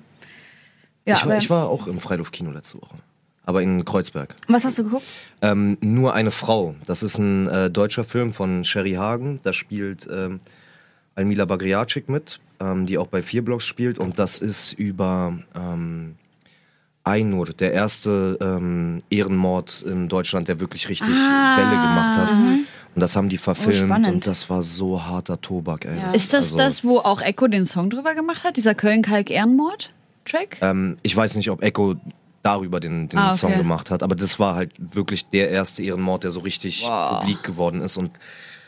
Ja, ich, war, ich war auch im Freiluftkino letzte Woche aber in Kreuzberg. Was hast du geguckt? Ähm, nur eine Frau. Das ist ein äh, deutscher Film von Sherry Hagen. Da spielt ähm, Almila Bagriacik mit, ähm, die auch bei vier Blocks spielt. Und das ist über ähm, Einur, der erste ähm, Ehrenmord in Deutschland, der wirklich richtig ah. Welle gemacht hat. Mhm. Und das haben die verfilmt spannend. und das war so harter Tobak, ey. Ja. Das- Ist das also, das, wo auch Echo den Song drüber gemacht hat? Dieser Köln-Kalk-Ehrenmord-Track? Ähm, ich weiß nicht, ob Echo darüber den, den Ah, okay. Song gemacht hat, aber das war halt wirklich der erste Ehrenmord, der so richtig Wow. publik geworden ist. Und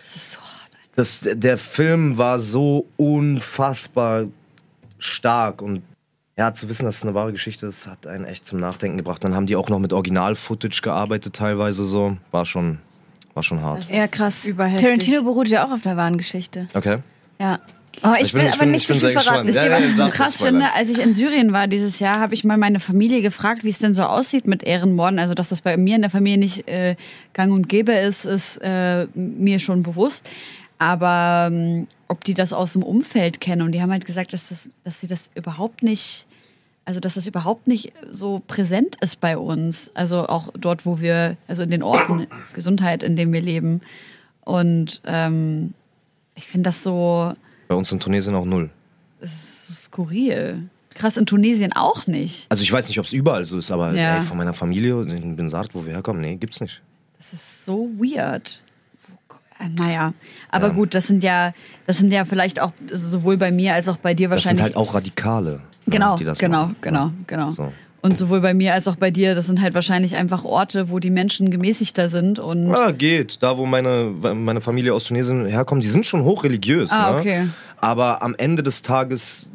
Das ist so hart. das, der Film war so unfassbar stark und ja, zu wissen, dass es eine wahre Geschichte ist, hat einen echt zum Nachdenken gebracht. Dann haben die auch noch mit Original-Footage gearbeitet, teilweise so. War schon, war schon hart. Das Ja, ist krass. überheftig. Tarantino beruht ja auch auf einer wahren Geschichte. Okay. Ja. Oh, ich, Ich bin- will aber nicht ich zu viel verraten. Wisst ihr, was ich so krass finde? Als ich in Syrien war dieses Jahr, habe ich mal meine Familie gefragt, wie es denn so aussieht mit Ehrenmorden. Also, dass das bei mir in der Familie nicht äh, gang und gäbe ist, ist äh, mir schon bewusst. Aber ähm, ob die das aus dem Umfeld kennen und die haben halt gesagt, dass, das, dass sie das überhaupt nicht, also dass das überhaupt nicht so präsent ist bei uns. Also auch dort, wo wir, also in den Orten Gesundheit, in denen wir leben. Und ähm, ich finde das so, Bei uns in Tunesien auch null. so skurril. Krass, in Tunesien auch nicht. Also ich weiß nicht, ob es überall so ist, aber Ja. ey, von meiner Familie in Bensart, wo wir herkommen, nee, gibt's nicht. Das ist so weird. Äh, Naja, aber Ja. gut, das sind ja, das sind ja vielleicht auch sowohl bei mir als auch bei dir Das sind wahrscheinlich. halt auch Radikale. genau, ja, die das genau, machen. genau, genau. So. Und sowohl bei mir als auch bei dir, das sind halt wahrscheinlich einfach Orte, wo die Menschen gemäßigter sind und Ja, geht. Da, wo meine, meine Familie aus Tunesien herkommt, die sind schon hochreligiös. Ah, ne? okay. Aber am Ende des Tages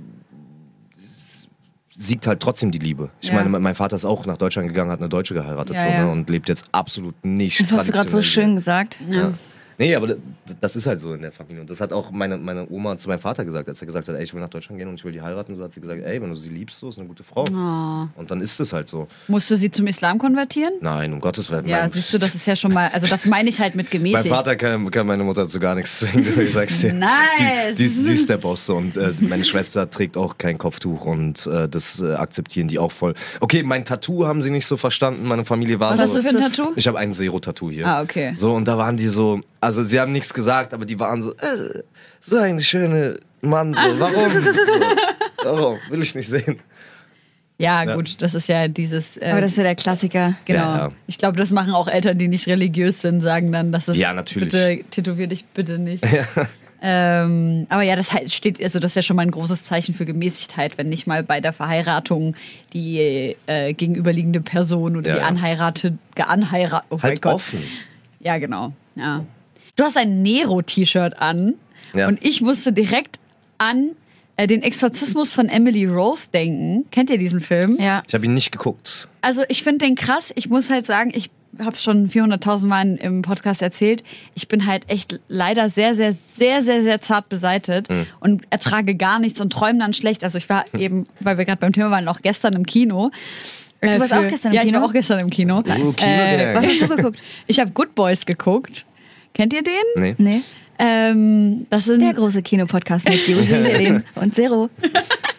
siegt halt trotzdem die Liebe. Ich Ja. meine, mein Vater ist auch nach Deutschland gegangen, hat eine Deutsche geheiratet Ja, so. Ne? und lebt jetzt absolut nicht Das hast du gerade so schön gesagt. ja. Nee, aber das ist halt so in der Familie. Und das hat auch meine, meine Oma zu meinem Vater gesagt, als er gesagt hat, ey, ich will nach Deutschland gehen und ich will die heiraten. So hat sie gesagt, ey, wenn du sie liebst, so ist eine gute Frau. Oh. Und dann ist es halt so. Musst du sie zum Islam konvertieren? Nein, um Gottes Willen. Ja, mein, siehst du, das ist ja schon mal, also das meine ich halt mit Mein gemäßigt. Vater kann, kann meine Mutter zu gar nichts zwingen, ich sag's dir. Nice. Die, die, die ist der Boss und äh, meine Schwester trägt auch kein Kopftuch und äh, das äh, akzeptieren die auch voll. Okay, mein Tattoo haben sie nicht so verstanden, meine Familie war Was so. hast du für ein Tattoo? Ich habe ein Zero-Tattoo hier. Ah, okay. So, und da waren die so, also sie haben nichts gesagt, aber die waren so, äh, so ein schöner Mann, so, warum? [LAUGHS] so, warum? Will ich nicht sehen. Ja, Ja. gut, das ist ja dieses. Äh, Aber das ist ja der Klassiker. Genau. Ja, ja. Ich glaube, das machen auch Eltern, die nicht religiös sind, sagen dann, dass es Ja, natürlich. bitte tätowier dich bitte nicht. [LAUGHS] Ähm, aber ja, das heißt, steht, also das ist ja schon mal ein großes Zeichen für Gemäßigkeit, wenn nicht mal bei der Verheiratung die äh, gegenüberliegende Person oder Ja, die anheiratete, geanheiratet. Oh mein Halt Gott. offen. Ja, genau. Ja. Du hast ein Nero-T-Shirt an Ja. und ich musste direkt an äh, den Exorzismus von Emily Rose denken. Kennt ihr diesen Film? Ja. Ich habe ihn nicht geguckt. Also ich finde den krass. Ich muss halt sagen, ich habe es schon 400.000 Mal im Podcast erzählt. Ich bin halt echt leider sehr, sehr, sehr, sehr, sehr zart beseitet Hm. und ertrage gar nichts und träume dann schlecht. Also ich war eben, weil wir gerade beim Thema waren, auch gestern im Kino. Äh, Du warst auch gestern im ja, Kino? Ja, ich war auch gestern im Kino. Uh, Kino Äh, Was hast du geguckt? ich habe Good Boys geguckt. Kennt ihr den? Nee. Nee. Ähm, das sind Der große Kinopodcast mit Josi, [LAUGHS] und Zero.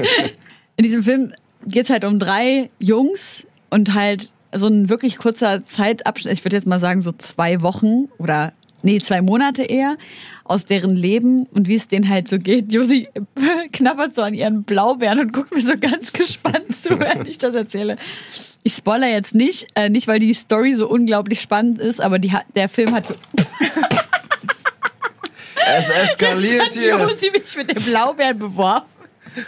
[LAUGHS] in diesem Film geht es halt um drei Jungs und halt so ein wirklich kurzer Zeitabschnitt, ich würde jetzt mal sagen so zwei Wochen oder nee, zwei Monate eher, aus deren Leben und wie es denen halt so geht. Josi [LAUGHS] knabbert so an ihren Blaubeeren und guckt mir so ganz gespannt zu, wenn ich das erzähle. Ich spoiler jetzt nicht, äh, nicht weil die Story so unglaublich spannend ist, aber die, der Film hat, [LAUGHS] Es eskaliert hat Josi mich mit den Blaubeeren beworfen.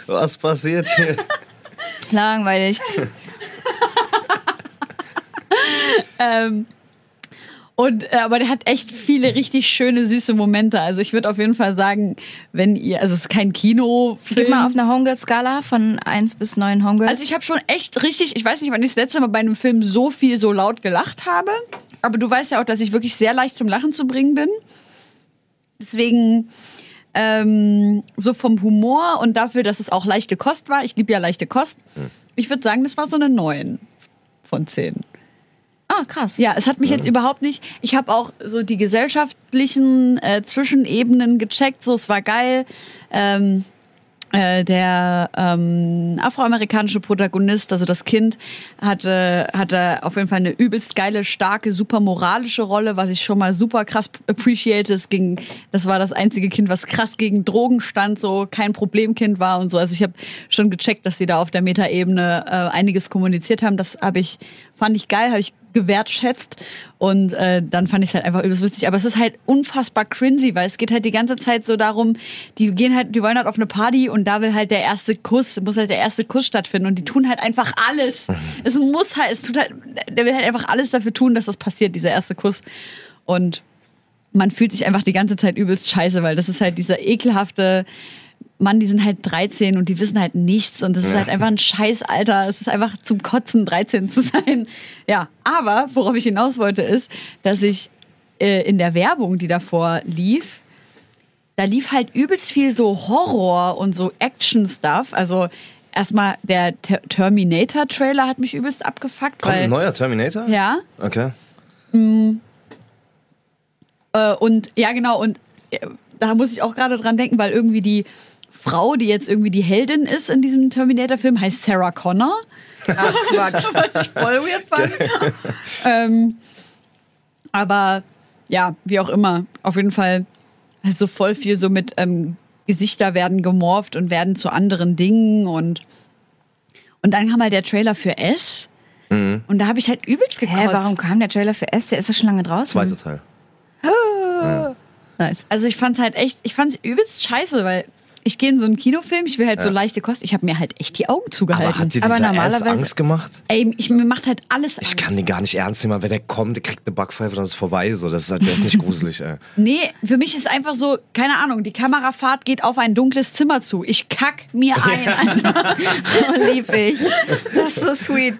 Was passiert hier? Langweilig. [LAUGHS] Ähm, und äh, aber der hat echt viele richtig schöne süße Momente. Also ich würde auf jeden Fall sagen, wenn ihr, also es ist kein Kinofilm. Gib mal auf einer Homegirl-Skala von 1 bis 9 Homegirls. also ich habe schon echt richtig, ich weiß nicht, wann ich das letzte Mal bei einem Film so viel so laut gelacht habe. Aber du weißt ja auch, dass ich wirklich sehr leicht zum Lachen zu bringen bin. Deswegen ähm, so vom Humor und dafür, dass es auch leichte Kost war. Ich liebe ja leichte Kost. Ich würde sagen, das war so eine 9 von 10. ah, krass. Ja, es hat mich jetzt überhaupt nicht. Ich habe auch so die gesellschaftlichen äh, Zwischenebenen gecheckt. So, es war geil. Ähm, äh, der ähm, afroamerikanische Protagonist, also das Kind, hatte, hatte auf jeden Fall eine übelst geile, starke, super moralische Rolle, was ich schon mal super krass appreciate. Es ging, das war das einzige Kind, was krass gegen Drogen stand, so kein Problemkind war und so. Also ich habe schon gecheckt, dass sie da auf der Metaebene äh, einiges kommuniziert haben. Das habe ich, fand ich geil, habe ich gewertschätzt. Und äh, dann fand ich es halt einfach übelst witzig. Aber es ist halt unfassbar cringy, weil es geht halt die ganze Zeit so darum, die gehen halt, die wollen halt auf eine Party und da will halt der erste Kuss, muss halt der erste Kuss stattfinden. Und die tun halt einfach alles. [LAUGHS] Es muss halt, es tut halt, der will halt einfach alles dafür tun, dass das passiert, dieser erste Kuss. Und man fühlt sich einfach die ganze Zeit übelst scheiße, weil das ist halt dieser ekelhafte Mann, die sind halt 13 und die wissen halt nichts und das ist halt einfach ein Scheißalter. Es ist einfach zum Kotzen, 13 zu sein. [LAUGHS] Ja, aber worauf ich hinaus wollte, ist, dass ich äh, in der Werbung, die davor lief, da lief halt übelst viel so Horror und so Action-Stuff. Also erstmal der Ter Terminator-Trailer hat mich übelst abgefuckt. Kommt weil, ein neuer Terminator? Ja. Okay. Äh, und ja, genau, und äh, da muss ich auch gerade dran denken, weil irgendwie die Frau, die jetzt irgendwie die Heldin ist in diesem Terminator-Film, heißt Sarah Connor. Ach Quatsch, [LAUGHS] was ich voll weird fand. [LAUGHS] ähm, aber ja, wie auch immer, auf jeden Fall also voll viel so mit ähm, Gesichter werden gemorpht und werden zu anderen Dingen und und dann kam halt der Trailer für S und da habe ich halt übelst gekotzt. Hä, warum kam der Trailer für S? Der ist ja schon lange draußen. Zweiter Teil. Nice. Also ich fand's halt echt, ich fand's übelst scheiße, weil ich gehe in so einen Kinofilm, ich will halt so leichte Kost, ich habe mir halt echt die Augen Aber zugehalten. hat dir Aber dieser normalerweise- Ass Angst gemacht? Ey, ich, mir macht halt alles Angst. Ich kann den gar nicht ernst nehmen, wenn der kommt, der kriegt eine Backpfeife, dann ist es vorbei. So, das ist, halt- der ist nicht [LAUGHS] gruselig, ey. Nee, für mich ist einfach so, keine Ahnung, die Kamerafahrt geht auf ein dunkles Zimmer zu. Ich kack mir ein. [LAUGHS] Oh, lieb ich. Das ist so sweet.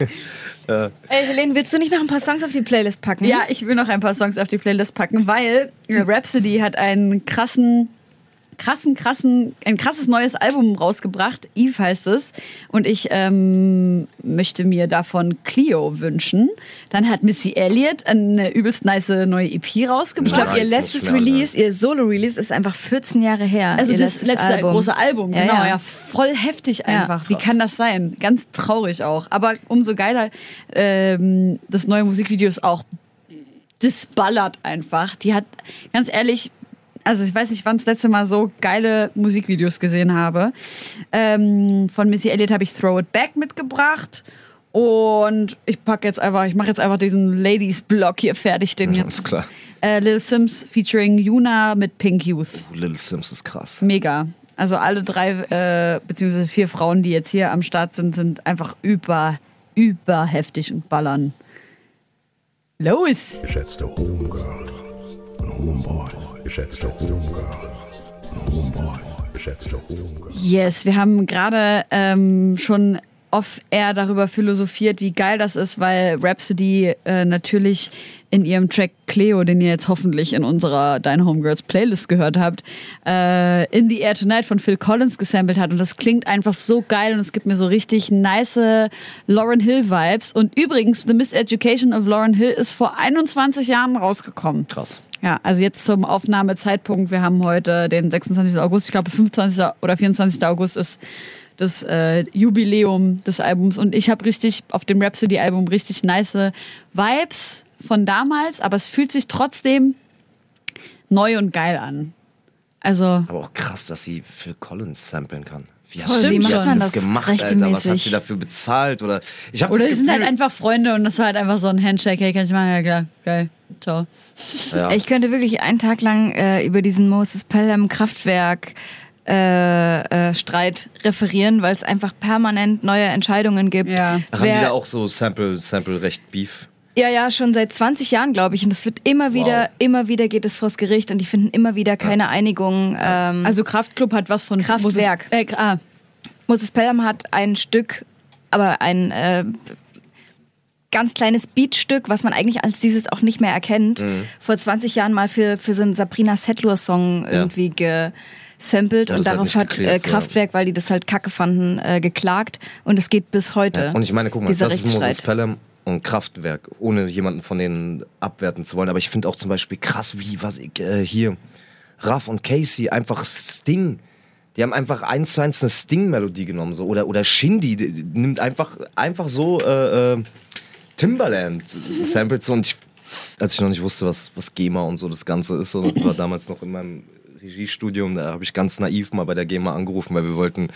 Ey, Helene, willst du nicht noch ein paar Songs auf die Playlist packen? ja, ich will noch ein paar Songs auf die Playlist packen, weil Rhapsody hat einen krassen krassen, krassen, ein krasses neues Album rausgebracht. Eve heißt es. Und ich ähm, möchte mir davon Clio wünschen. Dann hat Missy Elliott eine übelst nice neue EP rausgebracht. Ich glaube, ihr letztes mir Release, ihr Solo-Release ist einfach 14 Jahre her. Also das letzte Album. große Album, Ja, genau, ja. ja. voll heftig Ja, einfach. Wie kann das sein? Ganz traurig auch. Aber umso geiler, ähm, das neue Musikvideo ist auch, das ballert einfach. Die hat, ganz ehrlich, also ich weiß nicht, wann das letzte Mal so geile Musikvideos gesehen habe. Ähm, von Missy Elliott habe ich Throw It Back mitgebracht. Und ich pack jetzt einfach, ich mache jetzt einfach diesen Ladies-Block hier fertig, den Ja, jetzt. ist klar. Äh, Lil Sims featuring Yuna mit Pink Youth. Oh, Little Sims ist krass. Mega. Also alle drei, äh, beziehungsweise vier Frauen, die jetzt hier am Start sind, sind einfach über, über heftig und ballern. Los! Geschätzte Homegirl und Homeboy. Yes, wir haben gerade ähm, schon off-air darüber philosophiert, wie geil das ist, weil Rhapsody äh, natürlich in ihrem Track Cleo, den ihr jetzt hoffentlich in unserer Deine Homegirls Playlist gehört habt, äh, In the Air Tonight von Phil Collins gesampelt hat. Und das klingt einfach so geil und es gibt mir so richtig nice Lauren Hill Vibes. Und übrigens, The Miseducation of Lauren Hill ist vor 21 Jahren rausgekommen. Krass. Ja, also jetzt zum Aufnahmezeitpunkt. Wir haben heute den 26. August. Ich glaube, 25. oder 24. August ist das äh, Jubiläum des Albums. Und ich habe richtig auf dem Rhapsody-Album richtig nice Vibes von damals, aber es fühlt sich trotzdem neu und geil an. Also, Aber auch krass, dass sie Phil Collins samplen kann. Wie, Voll, hast, wie wie macht hat sie man das das gemacht, Alter? Was hat sie dafür bezahlt? Oder ich habe oder das sie sind Gefühl, halt einfach Freunde und das war halt einfach so ein Handshake. Hey, kann ich machen? Ja, klar. Geil. Ciao. ja. Ich könnte wirklich einen Tag lang äh, über diesen Moses Pelham Kraftwerk äh, äh, Streit referieren, weil es einfach permanent neue Entscheidungen gibt. Ja. Ach, haben die da auch so Sample, Sample recht Beef? Ja, ja, schon seit 20 Jahren, glaube ich. Und es wird immer wieder, Wow. immer wieder geht es vors Gericht und die finden immer wieder keine Einigung. Ähm, Also Kraftklub hat was von Kraftwerk. Moses, äh, ah, Moses Pelham hat ein Stück, aber ein äh, ganz kleines Beatstück, was man eigentlich als dieses auch nicht mehr erkennt, Mhm. vor 20 Jahren mal für, für so einen Sabrina Settler-Song irgendwie gesampelt Ja, und hat darauf hat geklärt, äh. Kraftwerk, weil die das halt kacke fanden, äh, geklagt und es geht bis heute. Und ich meine, guck mal, das ist Moses. Pelham und Kraftwerk, ohne jemanden von denen abwerten zu wollen. Aber ich finde auch zum Beispiel krass, wie was ich, äh, hier Raff und Casey einfach Sting. Die haben einfach eins zu eins eine Sting-Melodie genommen, so oder oder Shindy die, die nimmt einfach einfach so äh, äh, Timberland Samples und ich, als ich noch nicht wusste, was was GEMA und so das Ganze ist, und war damals noch in meinem Regiestudium, da habe ich ganz naiv mal bei der GEMA angerufen, weil wir wollten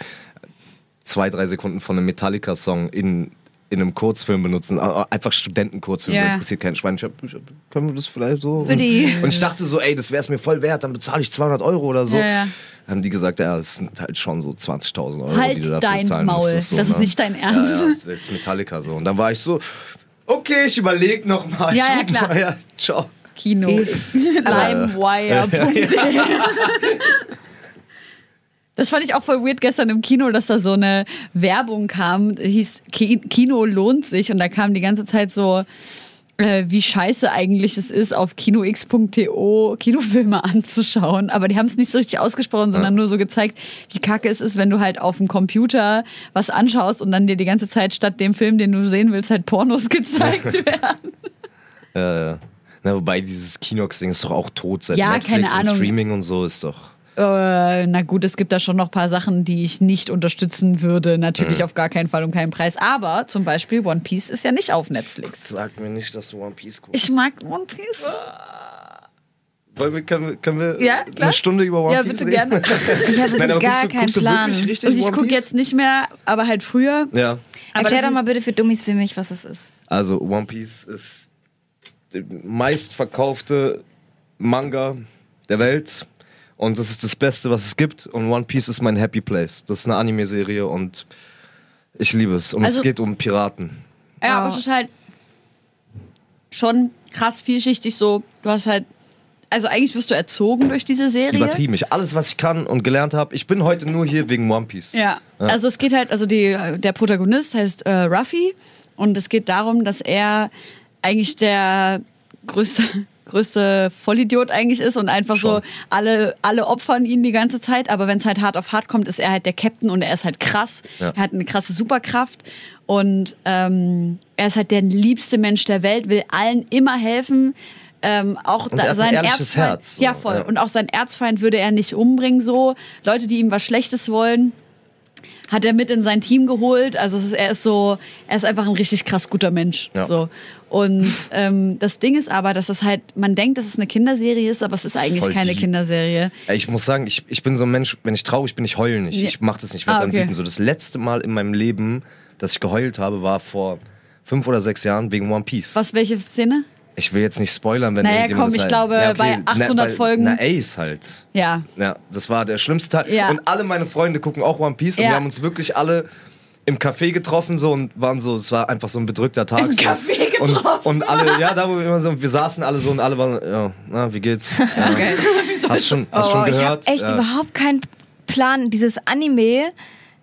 zwei, drei Sekunden von einem Metallica-Song in in einem Kurzfilm benutzen. Einfach Studentenkurzfilm, so interessiert kein Schwein. Ich hab, ich hab, können wir das vielleicht so? Willi. Und ich dachte so, ey, das wäre es mir voll wert, dann bezahle ich 200 Euro oder so. Ja, ja. Dann haben die gesagt, ja, das sind halt schon so 20.000 Euro, Halt die du dafür dein zahlen Maul. müsstest. So, Das ist ne? nicht dein Ernst. Ja, ja, das ist Metallica so. Und dann war ich so, okay, ich überlege nochmal. Ja, ja, klar. Ja, ciao. Kino. [LAUGHS] Limewire.de [LAUGHS] [LAUGHS] Das fand ich auch voll weird gestern im Kino, dass da so eine Werbung kam, hieß Ki- Kino lohnt sich und da kam die ganze Zeit so, äh, wie scheiße eigentlich es ist, auf kinox.to Kinofilme [LAUGHS] anzuschauen. Aber die haben es nicht so richtig ausgesprochen, sondern nur so gezeigt, wie kacke es ist, wenn du halt auf dem Computer was anschaust und dann dir die ganze Zeit statt dem Film, den du sehen willst, halt Pornos [LAUGHS] gezeigt [LAUGHS] werden. Ja, ja. Na, wobei dieses Kinox-Ding ist doch auch tot seit Ja, Netflix und. Streaming und so ist doch. Äh, na gut, es gibt da schon noch ein paar Sachen, die ich nicht unterstützen würde. Natürlich auf gar keinen Fall um keinen Preis. Aber zum Beispiel One Piece ist ja nicht auf Netflix. Sag mir nicht, dass du One Piece guckst. Ich mag One Piece. Wollen wir, können wir, können wir Ja, klar. eine Stunde über One Ja, Piece bitte reden? gerne. [LAUGHS] Ich habe Nein, aber gar keinen Plan. Also ich gucke jetzt nicht mehr, aber halt früher. Ja. Erklär das doch mal bitte für Dummies für mich, was es ist. Also One Piece ist der meistverkaufte Manga der Welt. Und das ist das Beste, was es gibt. Und One Piece ist mein Happy Place. Das ist eine Anime-Serie und ich liebe es. Und Also- es geht um Piraten. Ja, aber es ist halt schon krass vielschichtig so. Du hast halt, also eigentlich wirst du erzogen durch diese Serie. Übertrieben. Ich alles, was ich kann und gelernt habe. Ich bin heute nur hier wegen One Piece. Ja. Also es geht halt, also die, der Protagonist heißt äh, Ruffy und es geht darum, dass er eigentlich der größte größte Vollidiot eigentlich ist und einfach so Schon. alle alle opfern ihn die ganze Zeit, aber wenn es halt hart auf hart kommt, ist er halt der Captain und er ist halt krass. Ja. Er hat eine krasse Superkraft und ähm, er ist halt der liebste Mensch der Welt, will allen immer helfen. Ähm, auch ein sein Erzfeind, Herz, so, ja voll. ja. Und auch sein Erzfeind würde er nicht umbringen so. Leute, die ihm was Schlechtes wollen, hat er mit in sein Team geholt. Also ist, er ist so, er ist einfach ein richtig krass guter Mensch. Ja. So. Und ähm, das Ding ist aber, dass es halt, man denkt, dass es eine Kinderserie ist, aber es ist ist eigentlich keine deep. Kinderserie. Ich muss sagen, ich, ich bin so ein Mensch, wenn ich traurig bin, ich heule nicht. Ja. Ich mach das nicht, ich werd Ah, dann okay. wütend. So das letzte Mal in meinem Leben, dass ich geheult habe, war vor fünf oder sechs Jahren wegen One Piece. Was, welche Szene? Ich will jetzt nicht spoilern, wenn Naja, komm, das ich halt- glaube, bei 800 bei, Folgen- Na, Ace halt. Ja. Ja, das war der schlimmste Teil. Ja. Und alle meine Freunde gucken auch One Piece und Ja. wir haben uns wirklich alle im Café getroffen so und waren so, es war einfach so ein bedrückter Tag. Im so. Café und, getroffen? und alle, ja, da wo wir immer so, wir saßen alle so und alle waren, ja, na, wie geht's? Ja. [LAUGHS] Hast schon, hast schon Oh, ich gehört? habe echt ja. überhaupt keinen Plan. Dieses Anime.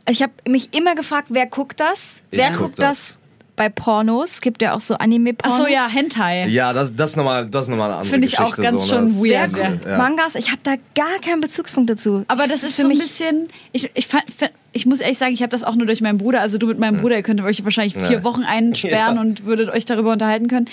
Ich habe mich immer gefragt, wer guckt das? Ich wer guck guckt das? Bei Pornos? Es gibt ja auch so Anime-Pornos. Ach so, ja, Hentai. Ja, das, das ist nochmal das ist nochmal eine andere Finde ich auch ganz so, schon ne? Das weird, sehr cool, ja. Mangas, ich habe da gar keinen Bezugspunkt dazu. Aber das ist so ein bisschen, ich, ich, fand- ich muss ehrlich sagen, ich habe das auch nur durch meinen Bruder. Also du mit meinem Bruder, ihr könntet euch wahrscheinlich vier Ja. Wochen einsperren [LAUGHS] Ja. und würdet euch darüber unterhalten können.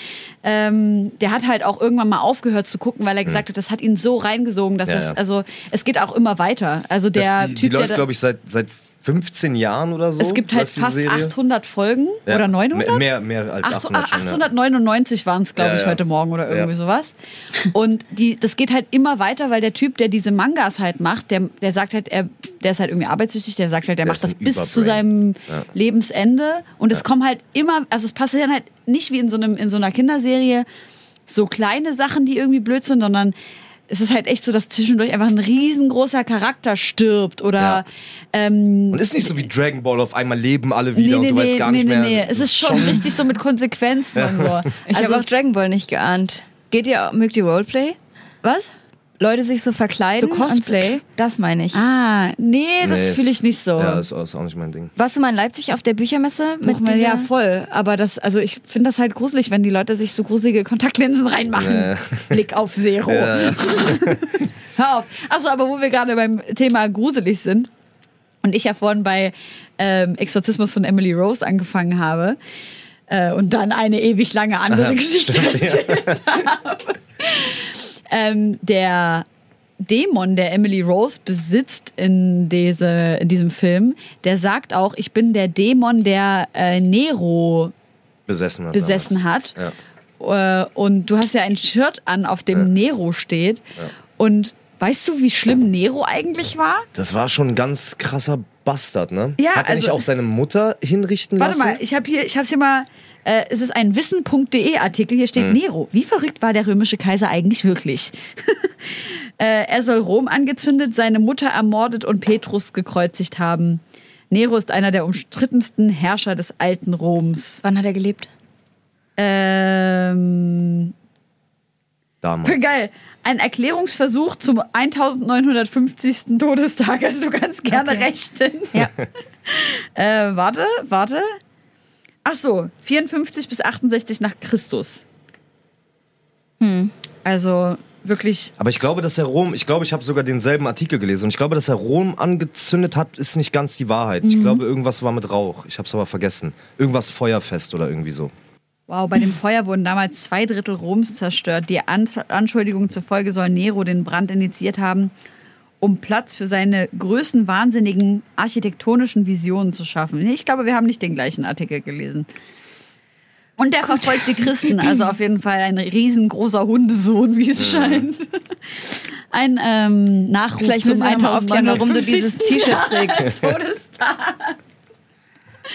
Ähm, der hat halt auch irgendwann mal aufgehört zu gucken, weil er gesagt hat, das hat ihn so reingesogen, dass Ja, das, ja. also es geht auch immer weiter. Also der das, die, Typ, die der läuft, glaube ich, seit, seit 15 Jahren oder so. es gibt halt fast Serie. 800 Folgen Ja. oder 900? Mehr, mehr als 800 schon, ja. 899 waren es, glaube ich, ja. heute Morgen oder irgendwie sowas. Und die, das geht halt immer weiter, weil der Typ, der diese Mangas halt macht, der, der sagt halt, er, der ist halt irgendwie arbeitssüchtig, der sagt halt, der, Der macht das bis zu seinem. Lebensende. Und es kommen halt immer, also es passieren halt nicht wie in so einem, in so einer Kinderserie so kleine Sachen, die irgendwie blöd sind, sondern es ist halt echt so, dass zwischendurch einfach ein riesengroßer Charakter stirbt oder Ja. ähm, Und ist nicht so wie Dragon Ball, auf einmal leben alle wieder und du weißt gar nicht nee, mehr. nee. Es ist schon richtig so mit Konsequenzen und so. [LAUGHS] Ich Also, habe auch Dragon Ball nicht geahnt. Geht ihr, mögt ihr Roleplay? was? Leute sich so verkleiden? So Cosplay? Und, das meine ich. Ah, nee, das Nee, fühle ich nicht so. Ja, das ist auch nicht mein Ding. Warst du mal in Leipzig auf der Büchermesse? Mit dieser, ja, voll. Aber das, also ich finde das halt gruselig, wenn die Leute sich so gruselige Kontaktlinsen reinmachen. [LAUGHS] Blick auf Zero. Ja, ja. [LAUGHS] Hör auf. Achso, aber wo wir gerade beim Thema gruselig sind und ich ja vorhin bei ähm, Exorzismus von Emily Rose angefangen habe äh, und dann eine ewig lange andere Aha, Geschichte [LAUGHS] stimmt, erzählt habe. Ähm, der Dämon, der Emily Rose besitzt in, diese, in diesem Film, der sagt auch, ich bin der Dämon, der äh, Nero Besessen hat. besessen hat. Ja. Äh, und du hast ja ein Shirt an, auf dem Nero steht. Und Weißt du, wie schlimm Nero eigentlich war? Das war schon ein ganz krasser Bastard, ne? Ja, Hat er nicht also- auch seine Mutter hinrichten Warte lassen? mal, ich habe hier, ich habe hier mal. Äh, es ist ein Wissen.de Artikel. Hier Mhm. steht Nero. Wie verrückt war der römische Kaiser eigentlich wirklich? [LAUGHS] äh, er soll Rom angezündet, seine Mutter ermordet und Petrus gekreuzigt haben. Nero ist einer der umstrittensten Herrscher des alten Roms. Wann hat er gelebt? Ähm, Damals. [LAUGHS] geil. Ein Erklärungsversuch zum 1950. Todestag. Also du kannst gerne Okay. rechten. Ja. [LAUGHS] Äh, warte, warte. Ach so, 54 bis 68 nach Christus. Also wirklich. Aber ich glaube, dass er Rom, ich glaube, ich habe sogar denselben Artikel gelesen und ich glaube, dass er Rom angezündet hat, ist nicht ganz die Wahrheit. Mhm. Ich glaube, irgendwas war mit Rauch. Ich habe es aber vergessen. Irgendwas feuerfest oder irgendwie so. Wow, bei dem Feuer wurden damals zwei Drittel Roms zerstört. Die An Anschuldigung zufolge soll Nero den Brand initiiert haben, um Platz für seine größenwahnsinnigen architektonischen Visionen zu schaffen. Ich glaube, wir haben nicht den gleichen Artikel gelesen. Und der verfolgt die Christen, also auf jeden Fall ein riesengroßer Hundesohn, wie es scheint. Ein ähm, Nachruf Vielleicht zum müssen wir noch mal aufklären, warum du dieses 1950. T-Shirt trägst. Todestag.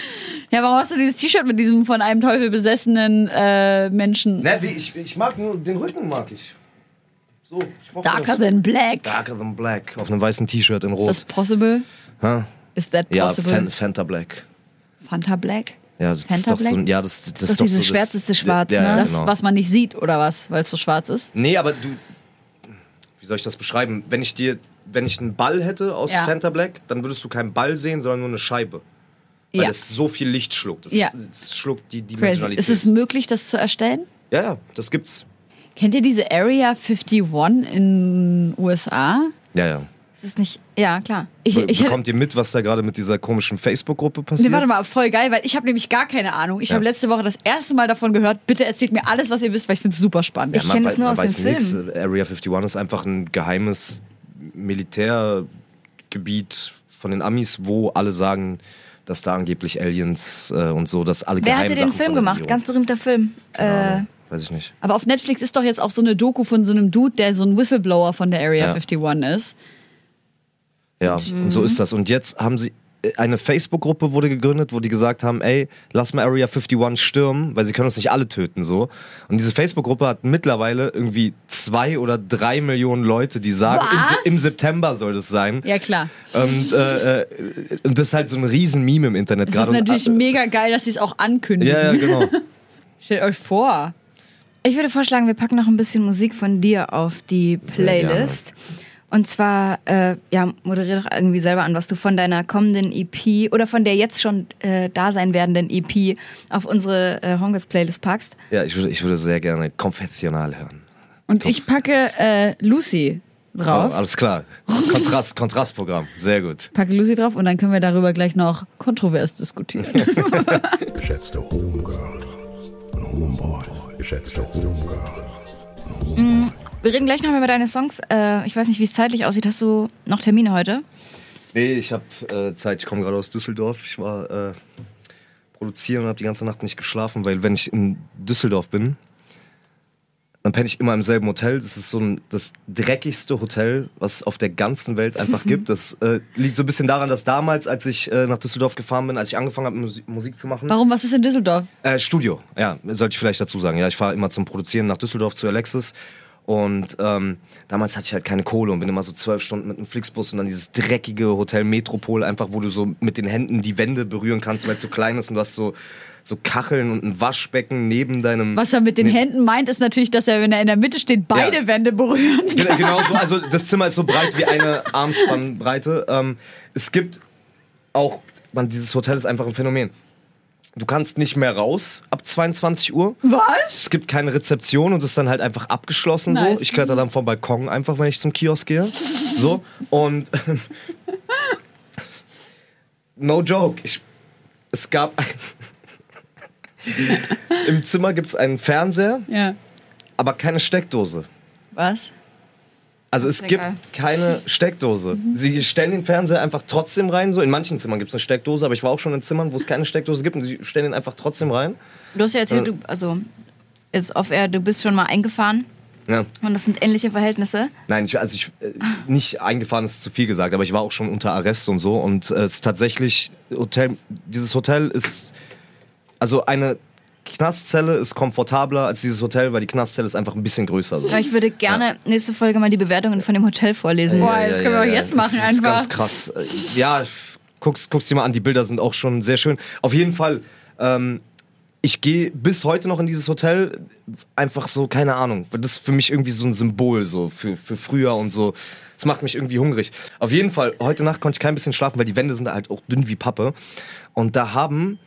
[LAUGHS] Ja, warum hast du dieses T-Shirt mit diesem von einem Teufel besessenen äh, Menschen? Ne, wie, ich, ich mag nur den Rücken, mag ich. So, ich Darker das. than black. Darker than Black. Auf einem weißen T-Shirt in Ist Rot. das possible? Hä? Is that Ja, possible? Fan, Fanta Black. Fanta Black? Ja, das ist Fanta doch so ein, Black? ja, das, das, Das ist ist doch dieses so das- schwärzeste Schwarz, ja, ne? Ja, Das, genau. was man nicht sieht, oder was? Weil es so schwarz ist? Nee, aber du. Wie soll ich das beschreiben? Wenn ich dir. Wenn ich einen Ball hätte aus Ja. Fanta Black, dann würdest du keinen Ball sehen, sondern nur eine Scheibe. Weil Ja. es so viel Licht schluckt. Es, Ja. es schluckt die Crazy. Dimensionalität. Ist es möglich, das zu erstellen? ja, ja, das gibt's. Kennt ihr diese Area 51 in USA? Ja, ja. Das ist nicht. Ja, klar. Ich, Be ich Bekommt ihr mit, was da gerade mit dieser komischen Facebook-Gruppe passiert? nee, warte mal, voll geil, weil ich habe nämlich gar keine Ahnung. Ich Ja. habe letzte Woche das erste Mal davon gehört. Bitte erzählt mir alles, was ihr wisst, weil ich finde es super spannend. Ich kenn man es nur aus dem Film. nix. Area 51 ist einfach ein geheimes Militärgebiet von den Amis, wo alle sagen, dass da angeblich Aliens äh, und so, dass alle Wer hatte den Film gemacht? Ganz berühmter Film. Keine Äh, Weiß ich nicht. Aber auf Netflix ist doch jetzt auch so eine Doku von so einem Dude, der so ein Whistleblower von der Area Ja. 51 ist. Ja, und so ist das. Und jetzt haben sie eine Facebook-Gruppe wurde gegründet, wo die gesagt haben, ey, lass mal Area 51 stürmen, weil sie können uns nicht alle töten so. Und diese Facebook-Gruppe hat mittlerweile irgendwie zwei oder drei Millionen Leute, die sagen, im, im September soll das sein. Ja, klar. Und, äh, äh, und das ist halt so ein riesen Meme im Internet Das gerade. ist natürlich Und, äh, mega geil, dass sie es auch ankündigen. Ja, ja, genau. [LAUGHS] Stellt euch vor. Ich würde vorschlagen, wir packen noch ein bisschen Musik von dir auf die Playlist. Und zwar, äh, ja, moderier doch irgendwie selber an, was du von deiner kommenden EP oder von der jetzt schon äh, da sein werdenden EP auf unsere äh, Hongers Playlist packst. Ja, ich würde, ich würde sehr gerne Konfessional hören. Und ich packe äh, Lucy drauf. Oh, alles klar. Kontrast, [LAUGHS] Kontrastprogramm. Sehr gut. packe Lucy drauf und dann können wir darüber gleich noch kontrovers diskutieren. [LAUGHS] Geschätzte Homegirl und Homeboy. Geschätzte Homegirl und Homeboy. Wir reden gleich noch über deine Songs. Äh, ich weiß nicht, wie es zeitlich aussieht. Hast du noch Termine heute? Nee, ich habe äh, Zeit. Ich komme gerade aus Düsseldorf. Ich war äh, produzieren und habe die ganze Nacht nicht geschlafen, weil wenn ich in Düsseldorf bin, dann penne ich immer im selben Hotel. Das ist so ein, das dreckigste Hotel, was es auf der ganzen Welt einfach [LAUGHS] gibt. Das äh, liegt so ein bisschen daran, dass damals, als ich äh, nach Düsseldorf gefahren bin, als ich angefangen habe, Musik, Musik zu machen, Warum? Was ist in Düsseldorf? äh, Studio, ja, sollte ich vielleicht dazu sagen. Ja, ich fahre immer zum Produzieren nach Düsseldorf zu Alexis. Und ähm, damals hatte ich halt keine Kohle und bin immer so zwölf Stunden mit einem Flixbus und dann dieses dreckige Hotel Metropol, einfach wo du so mit den Händen die Wände berühren kannst, weil es so klein ist und du hast so, so Kacheln und ein Waschbecken neben deinem. Was er mit den ne- Händen meint, ist natürlich, dass er, wenn er in der Mitte steht, beide Ja. Wände berühren Gen- kann. Genau so, also das Zimmer ist so breit wie eine Armspannbreite. Ähm, es gibt auch, man, dieses Hotel ist einfach ein Phänomen. Du kannst nicht mehr raus ab 22 Uhr. Was? Es gibt keine Rezeption und es ist dann halt einfach abgeschlossen. Nice. So. Ich kletter dann vom Balkon einfach, wenn ich zum Kiosk gehe. So. Und [LAUGHS] no joke. Ich, es gab ein [LAUGHS] Im Zimmer gibt es einen Fernseher, Ja. aber keine Steckdose. Was? Also es gibt keine [LAUGHS] Steckdose. Sie stellen den Fernseher einfach trotzdem rein. So in manchen Zimmern gibt es eine Steckdose, aber ich war auch schon in Zimmern, wo es keine Steckdose gibt und sie stellen ihn einfach trotzdem rein. Du hast ja erzählt, du, also jetzt off air, du bist schon mal eingefahren Ja. Und das sind ähnliche Verhältnisse. Nein, ich, also ich, äh, nicht eingefahren ist zu viel gesagt, aber ich war auch schon unter Arrest und so. Und äh, es ist tatsächlich, Hotel, dieses Hotel ist, also eine Knastzelle ist komfortabler als dieses Hotel, weil die Knastzelle ist einfach ein bisschen größer. So. Ich würde gerne nächste Folge mal die Bewertungen von dem Hotel vorlesen. Boah, das können wir auch jetzt machen das einfach. Das ist ganz krass. Äh, Ja, guck's, guck's dir mal an, die Bilder sind auch schon sehr schön. Auf jeden Fall, ähm, ich gehe bis heute noch in dieses Hotel, einfach so, keine Ahnung. Das ist für mich irgendwie so ein Symbol so für, für früher und so. Das macht mich irgendwie hungrig. Auf jeden Fall, heute Nacht konnte ich kein bisschen schlafen, weil die Wände sind halt auch dünn wie Pappe. Und da haben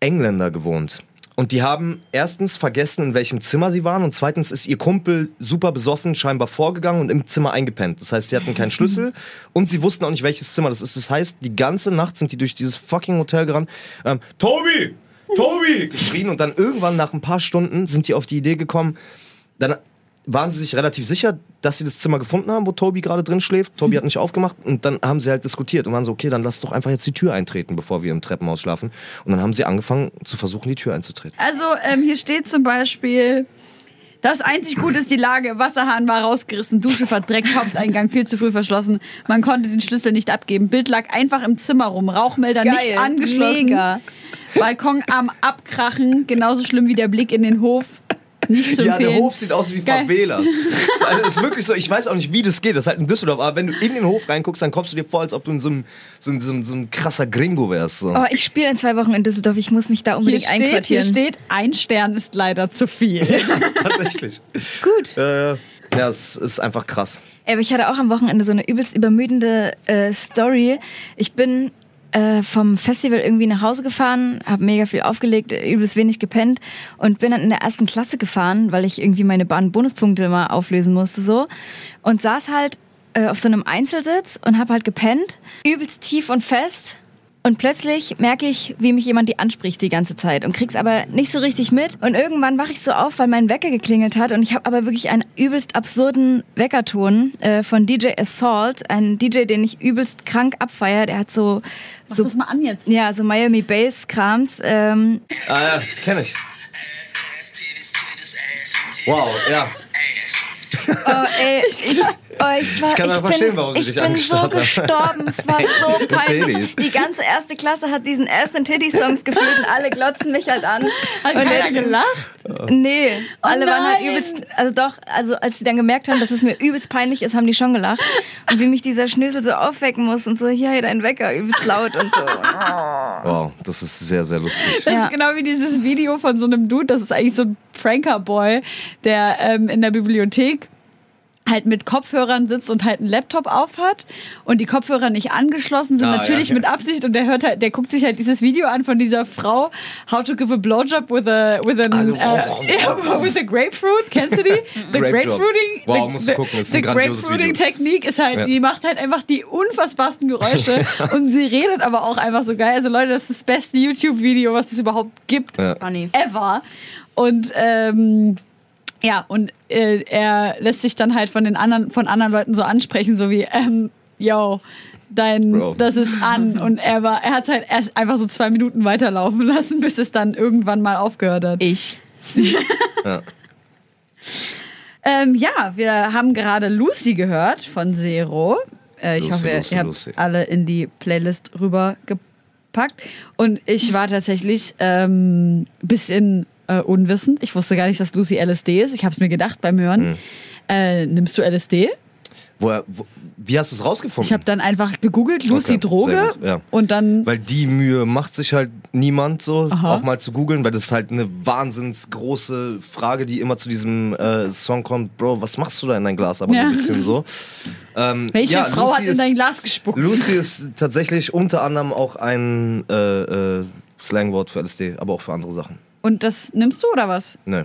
Engländer gewohnt. Und die haben erstens vergessen, in welchem Zimmer sie waren und zweitens ist ihr Kumpel super besoffen scheinbar vorgegangen und im Zimmer eingepennt. Das heißt, sie hatten keinen Schlüssel und sie wussten auch nicht, welches Zimmer das ist. Das heißt, die ganze Nacht sind die durch dieses fucking Hotel gerannt. Ähm, Tobi! Tobi! geschrien und dann irgendwann nach ein paar Stunden sind die auf die Idee gekommen, dann waren sie sich relativ sicher, dass sie das Zimmer gefunden haben, wo Tobi gerade drin schläft. Tobi hat nicht aufgemacht und dann haben sie halt diskutiert und waren so, okay, dann lass doch einfach jetzt die Tür eintreten, bevor wir im Treppenhaus schlafen. Und dann haben sie angefangen zu versuchen, die Tür einzutreten. Also ähm, hier steht zum Beispiel, das einzig Gute ist die Lage. Wasserhahn war rausgerissen, Dusche verdreckt, Haupteingang viel zu früh verschlossen. Man konnte den Schlüssel nicht abgeben. Bild lag einfach im Zimmer rum. Rauchmelder nicht angeschlossen. Mega. Balkon am Abkrachen. Genauso schlimm wie der Blick in den Hof. Nicht zu Ja, empfehlen. der Hof sieht aus wie Geil. Favelas. Das [LAUGHS] ist, also, ist wirklich so, ich weiß auch nicht, wie das geht. Das ist halt in Düsseldorf. Aber wenn du in den Hof reinguckst, dann kommst du dir vor, als ob du in so einem, so ein, so ein, so ein krasser Gringo wärst. So. Oh, ich spiele in zwei Wochen in Düsseldorf. Ich muss mich da hier unbedingt steht, hier einquartieren. steht, ein Stern ist leider zu viel. [LAUGHS] Tatsächlich. Gut. Äh, ja, es ist einfach krass. Aber ich hatte auch am Wochenende so eine übelst übermüdende äh, Story. Ich bin äh, vom Festival irgendwie nach Hause gefahren, habe mega viel aufgelegt, übelst wenig gepennt und bin dann in der ersten Klasse gefahren, weil ich irgendwie meine Bahn-Bonuspunkte mal auflösen musste so und saß halt äh, auf so einem Einzelsitz und habe halt gepennt, übelst tief und fest. Und plötzlich merke ich, wie mich jemand die anspricht die ganze Zeit und krieg's aber nicht so richtig mit. Und irgendwann wache ich so auf, weil mein Wecker geklingelt hat und ich habe aber wirklich einen übelst absurden Weckerton äh, von DJ Assault, ein DJ, den ich übelst krank abfeier. Der hat so Mach so das mal an jetzt. ja so Miami Bass Krams. Ähm, Ah, ja, kenn ich. Wow, ja. Oh, ey, [LAUGHS] ich, ich, oh, ich, war, Ich kann bin, verstehen, warum sie ich dich bin so angestarrt hat. gestorben. Es war [LAUGHS] so peinlich. Die ganze erste Klasse hat diesen Ass and Titty Songs gefühlt und alle glotzen mich halt an. Hat und keiner gelacht? Nee, alle waren halt nein. übelst, also doch, also als sie dann gemerkt haben, dass es mir übelst peinlich ist, haben die schon gelacht. Und wie mich dieser Schnösel so aufwecken muss und so, hier, dein Wecker, übelst laut und so. Wow, das ist sehr, sehr lustig. Das Ja. ist genau wie dieses Video von so einem Dude, das ist eigentlich so ein Pranker-Boy, der ähm, in der Bibliothek halt mit Kopfhörern sitzt und halt einen Laptop aufhat und die Kopfhörer nicht angeschlossen sind, Ah, natürlich ja, ja. mit Absicht und der hört halt, der guckt sich halt dieses Video an von dieser Frau, How to give a blowjob with a with an Also, äh, ja, [LAUGHS] with a grapefruit, kennst du die? [LAUGHS] The Grape grapefruiting, Wow, the, musst du the- gucken, ist the ein grandioses grapefruiting Video. Technik ist halt, Ja. die macht halt einfach die unfassbarsten Geräusche [LAUGHS] und sie redet aber auch einfach so geil. Also Leute, das ist das beste YouTube-Video, was es überhaupt gibt Ja. Funny. ever. Und ähm, ja, und äh, er lässt sich dann halt von den anderen, von anderen Leuten so ansprechen, so wie, ähm, yo, dein, Bro. das ist an. Und er war, er hat halt erst einfach so zwei Minuten weiterlaufen [LAUGHS] lassen, bis es dann irgendwann mal aufgehört hat. Ich. Ja. [LAUGHS] Ähm, ja, wir haben gerade Lucy gehört von Zero. Äh, ich Lucy, hoffe, Lucy, ihr habt Lucy. alle in die Playlist rübergepackt. Und ich war tatsächlich ähm, bisschen äh, unwissend. Ich wusste gar nicht, dass Lucy LSD ist. Ich habe es mir gedacht beim Hören. Hm. Äh, nimmst du LSD? Woher, wo, wie hast du es rausgefunden? Ich habe dann einfach gegoogelt, Lucy Okay, Droge. gut, ja. Und dann Weil die Mühe macht sich halt niemand so, Aha. auch mal zu googeln, weil das ist halt eine wahnsinns große Frage, die immer zu diesem äh, Song kommt. Bro, was machst du da in dein Glas? Aber Ja. ein bisschen so. [LAUGHS] Ähm, welche ja, Frau Lucy hat in ist, dein Glas gespuckt? Lucy ist tatsächlich unter anderem auch ein äh, äh, Slangwort für LSD, aber auch für andere Sachen. Und das nimmst du oder was? Nö.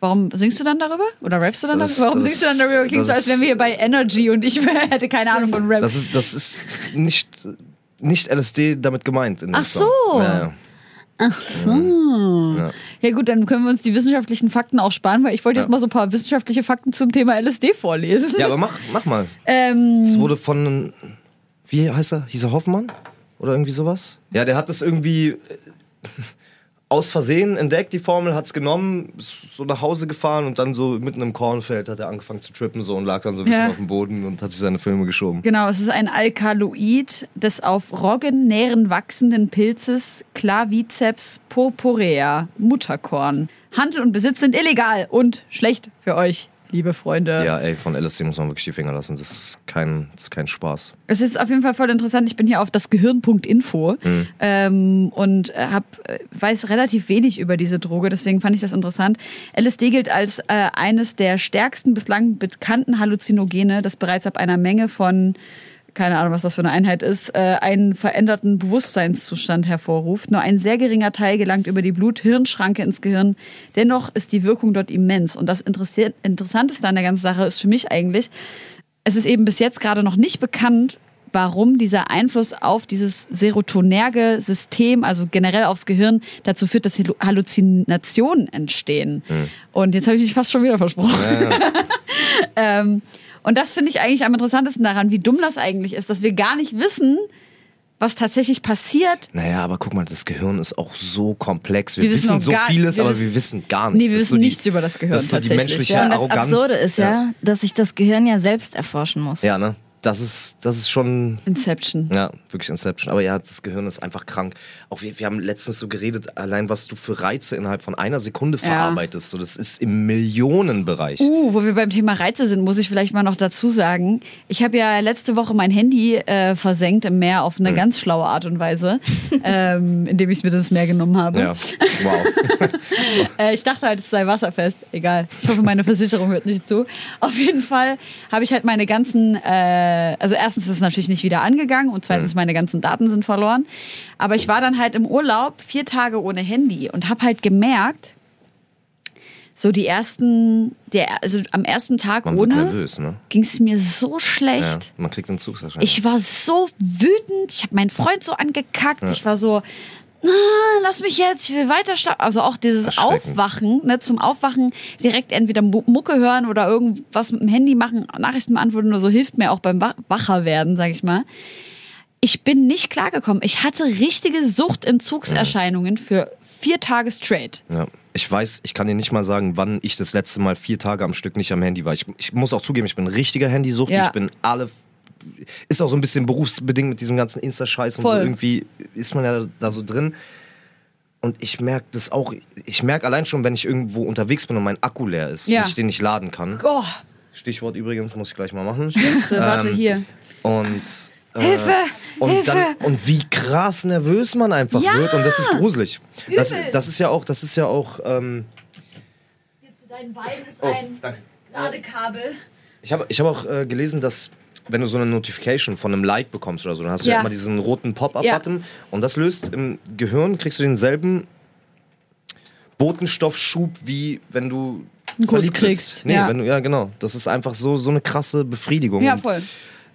Warum singst du dann darüber? Oder rappst du dann Das- darüber? Warum singst du dann darüber? Klingt so, als wären wir hier bei Energy und ich [LAUGHS] hätte keine Ahnung von Rap. Das ist, das ist nicht, nicht LSD damit gemeint. Ach so. Ja. Ach so. Ja. Ja gut, dann können wir uns die wissenschaftlichen Fakten auch sparen, weil ich wollte jetzt Ja. mal so ein paar wissenschaftliche Fakten zum Thema LSD vorlesen. ja, aber mach, mach mal. Ähm, Es wurde von, wie heißt er? Hieß er Hoffmann? Oder irgendwie sowas? Ja, der hat das irgendwie aus Versehen entdeckt, die Formel, hat es genommen, ist so nach Hause gefahren und dann so mitten im Kornfeld hat er angefangen zu trippen so und lag dann so ein bisschen Ja. auf dem Boden und hat sich seine Filme geschoben. Genau, es ist ein Alkaloid des auf Roggennähren wachsenden Pilzes Claviceps purpurea, Mutterkorn. Handel und Besitz sind illegal und schlecht für euch, liebe Freunde. Ja, ey, von LSD muss man wirklich die Finger lassen. Das ist kein, das ist kein Spaß. Es ist auf jeden Fall voll interessant. Ich bin hier auf das Gehirn.info ähm, und äh, hab, äh, weiß relativ wenig über diese Droge, deswegen fand ich das interessant. LSD gilt als äh, eines der stärksten bislang bekannten Halluzinogene, das bereits ab einer Menge von keine Ahnung, was das für eine Einheit ist, äh, einen veränderten Bewusstseinszustand hervorruft. Nur ein sehr geringer Teil gelangt über die Blut-Hirn-Schranke ins Gehirn. Dennoch ist die Wirkung dort immens. Und das Interessanteste an der ganzen Sache ist für mich eigentlich, es ist eben bis jetzt gerade noch nicht bekannt, warum dieser Einfluss auf dieses serotonerge System, also generell aufs Gehirn, dazu führt, dass Hallu- Halluzinationen entstehen. Und jetzt habe ich mich fast schon wieder versprochen. [LAUGHS] ähm, und das finde ich eigentlich am interessantesten daran, wie dumm das eigentlich ist, dass wir gar nicht wissen, was tatsächlich passiert. Naja, aber guck mal, das Gehirn ist auch so komplex. Wir, Wir wissen wissen, so gar- vieles, wir aber wissen- wir wissen gar nichts. Nee, wir wissen so die- nichts über das Gehirn Das ist so die tatsächlich. menschliche Ja, und das Arroganz. Absurde ist ja, dass sich das Gehirn ja selbst erforschen muss. Ja, ne? Das ist, das ist schon Inception. Ja, wirklich Inception. Aber ja, das Gehirn ist einfach krank. Auch wir, wir haben letztens so geredet, allein was du für Reize innerhalb von einer Sekunde verarbeitest. So, das ist im Millionenbereich. Uh, wo wir beim Thema Reize sind, muss ich vielleicht mal noch dazu sagen. Ich habe ja letzte Woche mein Handy äh, versenkt im Meer auf Hm. eine ganz schlaue Art und Weise, [LAUGHS] ähm, indem ich es mit ins Meer genommen habe. Ja, wow. [LAUGHS] Äh, ich dachte halt, es sei wasserfest. Egal. Ich hoffe, meine Versicherung hört nicht zu. Auf jeden Fall habe ich halt meine ganzen, äh, also erstens ist es natürlich nicht wieder angegangen und zweitens meine ganzen Daten sind verloren. Aber ich war dann halt im Urlaub vier Tage ohne Handy und habe halt gemerkt, so die ersten, der, also am ersten Tag Man ohne nervös, ne? ging es mir so schlecht. Ja, man kriegt den Zug wahrscheinlich. Ich war so wütend. Ich habe meinen Freund so angekackt. Ich war so, ah, lass mich jetzt, ich will weiter schlafen. Also auch dieses. Aufwachen, ne, zum Aufwachen direkt entweder Mu- Mucke hören oder irgendwas mit dem Handy machen, Nachrichten beantworten oder so, hilft mir auch beim Wach- wacher werden, sag ich mal. Ich bin nicht klargekommen. Ich hatte richtige Suchtentzugserscheinungen für vier Tage straight. Ja. Ich weiß, ich kann dir nicht mal sagen, wann ich das letzte Mal vier Tage am Stück nicht am Handy war. Ich, ich muss auch zugeben, ich bin ein richtiger Handysucht. Ja. Ich bin alle. Ist auch so ein bisschen berufsbedingt mit diesem ganzen Insta-Scheiß und Voll. so. Irgendwie ist man ja da so drin. Und ich merke das auch. Ich merke allein schon, wenn ich irgendwo unterwegs bin und mein Akku leer ist Ja. und ich den nicht laden kann. Oh, Stichwort übrigens, muss ich gleich mal machen. Schlimmste, warte Ähm, hier. Und. äh, Hilfe! Und, Hilfe! dann, und wie krass nervös man einfach Ja! wird. Und das ist gruselig. Das, das ist ja auch, das ist ja auch. Ähm, Hier zu deinen Beinen ist oh, danke. Ladekabel. Ich habe ich hab auch äh, gelesen, dass wenn du so eine Notification von einem Like bekommst oder so, dann hast du Ja. ja immer diesen roten Pop-up-Button und das löst im Gehirn, kriegst du denselben Botenstoffschub, wie wenn du Einen Kuss kriegst, bist. Nee, ja. wenn du, ja, genau. Das ist einfach so, so eine krasse Befriedigung. Ja, voll.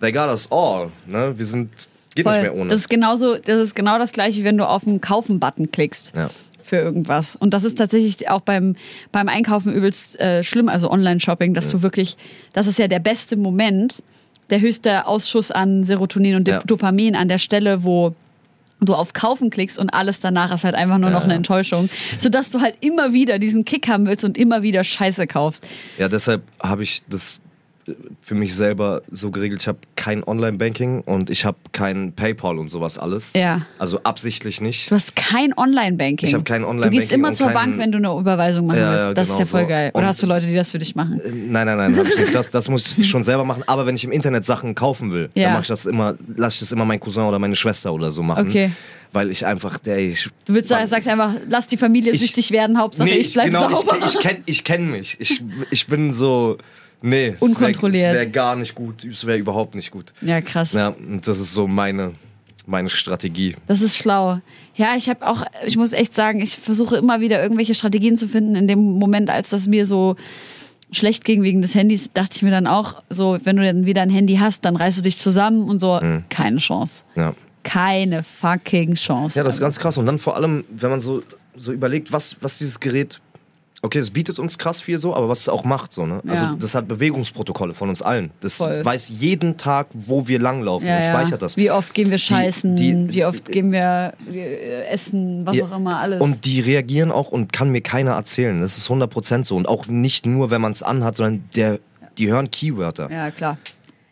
They got us all. Ne? Wir sind, geht Voll. nicht mehr ohne. Das ist genauso, das ist genau das gleiche, wie wenn du auf den Kaufen-Button klickst. ja. Für irgendwas. Und das ist tatsächlich auch beim, beim Einkaufen übelst äh, schlimm, also Online-Shopping, dass du wirklich, das ist ja der beste Moment, der höchste Ausschuss an Serotonin und Ja. Dopamin an der Stelle, wo du auf Kaufen klickst und alles danach ist halt einfach nur noch Ja. eine Enttäuschung. Sodass du halt immer wieder diesen Kick haben willst und immer wieder Scheiße kaufst. Ja, deshalb habe ich das für mich selber so geregelt. Ich habe kein Online-Banking und ich habe kein PayPal und sowas alles. Ja. Also absichtlich nicht. Du hast kein Online-Banking. Ich hab kein Du Online-Banking gehst immer zur kein- Bank, wenn du eine Überweisung machen Ja, willst. ja, das ist genau ja voll so. geil. Oder Und- hast du Leute, die das für dich machen? Äh, Nein, nein, nein. Das, das muss ich schon selber machen. Aber wenn ich im Internet Sachen kaufen will, Ja. dann mache ich das immer, lasse ich das immer meinen Cousin oder meine Schwester oder so machen. Okay. Weil ich einfach, der ich. Du willst sagen, sagst einfach, lass die Familie Ich- süchtig werden, Hauptsache nee, ich bleib genau, sauber. ich, ich kenne ich kenn mich. Ich, ich bin so. Nee, es Unkontrolliert. wäre wär gar nicht gut. Es wäre überhaupt nicht gut. ja, krass. Ja, und das ist so meine, meine Strategie. Das ist schlau. Ja, ich habe auch, ich muss echt sagen, ich versuche immer wieder irgendwelche Strategien zu finden. In dem Moment, als das mir so schlecht ging wegen des Handys, dachte ich mir dann auch, so, wenn du dann wieder ein Handy hast, dann reißt du dich zusammen und so. Mhm. Keine Chance. Ja. Keine fucking Chance. Ja, das ist ganz krass. Und dann vor allem, wenn man so, so überlegt, was, was dieses Gerät okay, es bietet uns krass viel so, aber was es auch macht, so, ne? Also Ja. das hat Bewegungsprotokolle von uns allen. Das Voll. weiß jeden Tag, wo wir langlaufen Ja, und ja. speichert das. Wie oft gehen wir scheißen, die- wie oft gehen wir äh, essen, was auch immer, alles. Und die reagieren auch und kann mir keiner erzählen. Das ist 100% so. Und auch nicht nur, wenn man es anhat, sondern der, die hören Keywörter. ja, klar.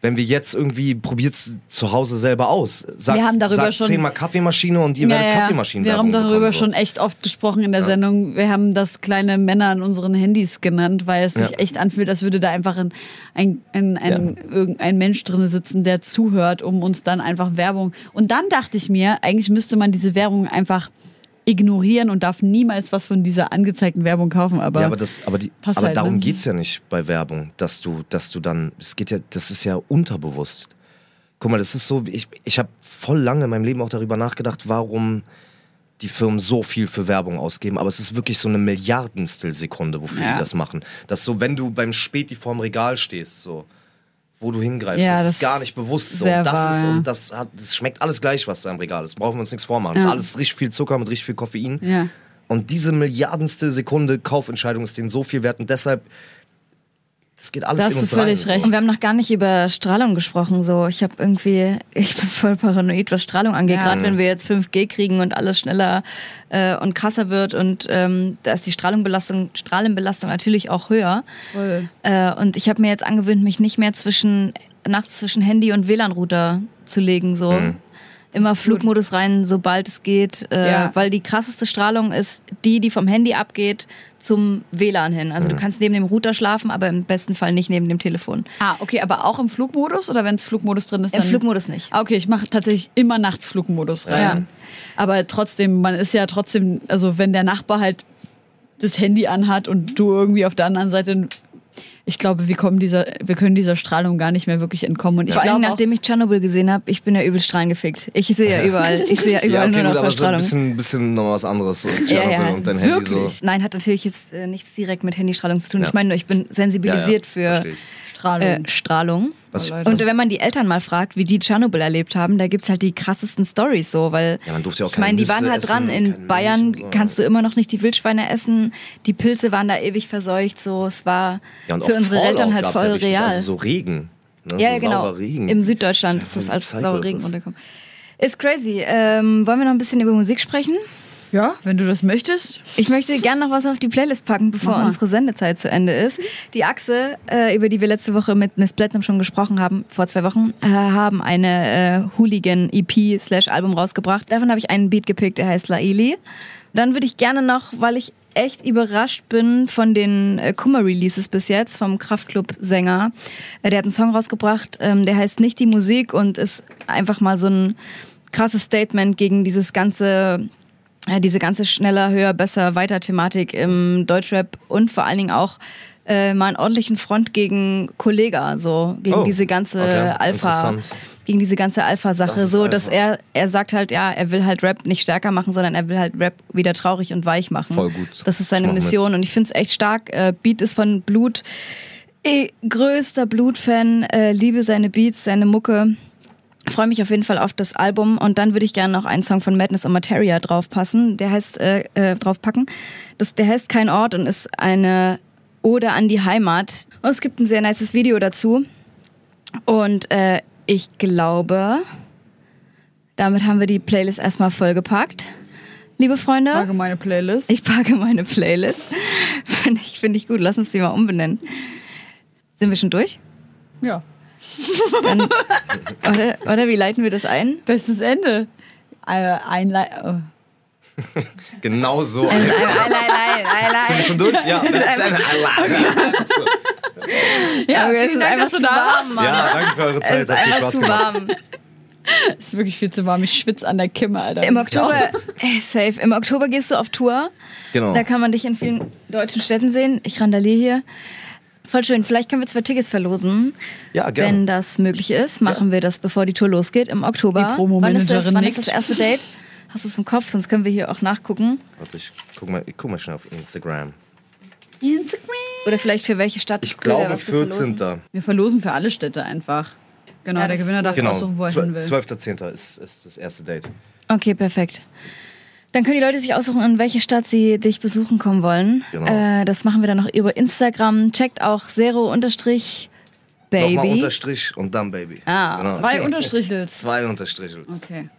Wenn wir jetzt irgendwie, probiert's zu Hause selber aus. Sag, Wir haben darüber sag schon- zehnmal Kaffeemaschine und ihr Ja, werdet ja. Kaffeemaschinen Wir haben darüber bekommen, so. schon echt oft gesprochen in der Sendung. Wir haben das kleine Männer an unseren Handys genannt, weil es sich Ja. echt anfühlt, als würde da einfach ein, ein, ein, ein, irgendein Mensch drin sitzen, der zuhört, um uns dann einfach Werbung. Und dann dachte ich mir, eigentlich müsste man diese Werbung einfach ignorieren und darf niemals was von dieser angezeigten Werbung kaufen. Aber, ja, aber, das, aber, die, aber halt, darum ne? geht's ja nicht bei Werbung, dass du, dass du dann, es geht ja, das ist ja unterbewusst. Guck mal, das ist so, ich, ich habe voll lange in meinem Leben auch darüber nachgedacht, warum die Firmen so viel für Werbung ausgeben, aber es ist wirklich so eine Milliardenstel Sekunde, wofür Ja. die das machen. Dass so, wenn du beim Späti vorm Regal stehst, so, wo du hingreifst, Ja, das, das ist gar nicht bewusst so. das wahr, ist und das hat, das schmeckt alles gleich, was da im Regal ist. Brauchen wir uns nichts vormachen. Das Ja. ist alles richtig viel Zucker mit richtig viel Koffein. Ja. Und diese Milliardenste Sekunde Kaufentscheidung ist denen so viel wert und deshalb, das geht alles Da hast in du völlig rein. recht. Und wir haben noch gar nicht über Strahlung gesprochen. So, ich habe irgendwie, [LAUGHS] ich bin voll paranoid, was Strahlung angeht. Ja. Gerade wenn wir jetzt 5G kriegen und alles schneller äh, und krasser wird und ähm, da ist die Strahlungsbelastung, Strahlenbelastung natürlich auch höher. Voll. Äh, und ich habe mir jetzt angewöhnt, mich nicht mehr zwischen nachts zwischen Handy und WLAN-Router zu legen. So. Mhm. Immer Flugmodus rein, sobald es geht, äh, Ja. weil die krasseste Strahlung ist die, die vom Handy abgeht zum WLAN hin. Also du kannst neben dem Router schlafen, aber im besten Fall nicht neben dem Telefon. Ah, okay, aber auch im Flugmodus oder wenn es Flugmodus drin ist? Im dann Flugmodus nicht. Ah, Okay, ich mache tatsächlich immer nachts Flugmodus rein. Ja. Aber trotzdem, man ist ja trotzdem, also wenn der Nachbar halt das Handy anhat und du irgendwie auf der anderen Seite, ich glaube, wir kommen dieser, wir können dieser Strahlung gar nicht mehr wirklich entkommen. Und ich Vor allem, nachdem ich Tschernobyl gesehen habe, ich bin ja übel strahlengefickt. Ich sehe ja [LAUGHS] überall, ich sehe ja Ja, überall okay, nur gut, noch aber so ein bisschen, bisschen noch was anderes. So Ja, Tschernobyl ja, und dein Handy wirklich. so. Nein, hat natürlich jetzt äh, nichts direkt mit Handystrahlung zu tun. Ja. Ich meine nur, ich bin sensibilisiert für. Strahlung. äh, Strahlung. Was, Oh. Und wenn man die Eltern mal fragt, wie die Tschernobyl erlebt haben, da gibt's halt die krassesten Stories so, weil Ja, man durfte ja auch ich meine, die waren halt Nüsse dran. essen, In Bayern so. kannst du immer noch nicht die Wildschweine essen. Die Pilze waren da ewig verseucht. So, es war ja, für unsere Fallout Eltern halt voll ja richtig, real. Also so Regen. Ne? ja, so ja, genau. Regen. Im Süddeutschland Ja, ist das als saurer Regen das. runtergekommen. Ist crazy. Ähm, wollen wir noch ein bisschen über Musik sprechen? Ja, wenn du das möchtest. Ich möchte gerne noch was auf die Playlist packen, bevor mal. unsere Sendezeit zu Ende ist. Die Achse, äh, über die wir letzte Woche mit Miss Platinum schon gesprochen haben, vor zwei Wochen, äh, haben eine äh, Hooligan-EP slash Album rausgebracht. Davon habe ich einen Beat gepickt, der heißt Laili. Dann würde ich gerne noch, weil ich echt überrascht bin von den äh, Kummer-Releases bis jetzt, vom Kraftklub-Sänger. Äh, der hat einen Song rausgebracht, ähm, der heißt Nicht die Musik und ist einfach mal so ein krasses Statement gegen dieses ganze diese ganze schneller, höher, besser, weiter Thematik im Deutschrap und vor allen Dingen auch äh, mal einen ordentlichen Front gegen Kollega, so gegen Oh, diese ganze okay, Alpha, gegen diese ganze Alpha-Sache, Das so Alpha. dass er er sagt halt, ja, er will halt Rap nicht stärker machen, sondern er will halt Rap wieder traurig und weich machen. Voll gut. Das ist seine mach mit. Mission und ich finde es echt stark. Äh, Beat ist von Blut. Eh, größter Blut-Fan, äh, liebe seine Beats, seine Mucke. Freue mich auf jeden Fall auf das Album und dann würde ich gerne noch einen Song von Madness und Materia draufpassen. Der heißt äh, äh, draufpacken. Das, der heißt Kein Ort und ist eine Ode an die Heimat. Und es gibt ein sehr nices Video dazu. Und äh, ich glaube, damit haben wir die Playlist erstmal vollgepackt. Liebe Freunde, Allgemeine Playlist. ich packe meine Playlist. [LAUGHS] Finde ich, find ich gut. Lass uns die mal umbenennen. Sind wir schon durch? ja. Dann, oder, oder wie leiten wir das ein? Bestes Ende. Einlei oh. Genau so. Ein, ein, ein, ein, ein, Sind wir schon durch? Ja, das ist eine so. Ja, Aber es ist Dank, einfach zu da warm. Mann. Ja, danke für eure Es Zeit. ist Hat viel einfach Spaß zu gemacht. warm. Es ist wirklich viel zu warm. Ich schwitze an der Kimme, Alter. Im Oktober, äh, safe. Im Oktober gehst du auf Tour. Genau. Da kann man dich in vielen deutschen Städten sehen. Ich randaliere hier. Voll schön. Vielleicht können wir zwei Tickets verlosen. Ja, gerne. Wenn das möglich ist, machen wir das, bevor die Tour losgeht, im Oktober. Die Promo-Managerin Wann ist das, wann ist das erste Date? Hast du es im Kopf? Sonst können wir hier auch nachgucken. Warte, ich guck mal, ich guck mal schnell auf Instagram. Oder vielleicht für welche Stadt Ich glaube was zu verlosen. 14. Wir verlosen für alle Städte einfach. Genau, Ja, der Gewinner darf. Genau. aussuchen, wo er hin will. 12.10. Ist, ist das erste Date. Okay, perfekt. Dann können die Leute sich aussuchen, in welche Stadt sie dich besuchen kommen wollen. Genau. Äh, das machen wir dann noch über Instagram. Checkt auch Zero unterstrich Nochmal Baby. Unterstrich und dann Baby. Ah, genau. Zwei Unterstrichels. Zwei Unterstrichels. Okay.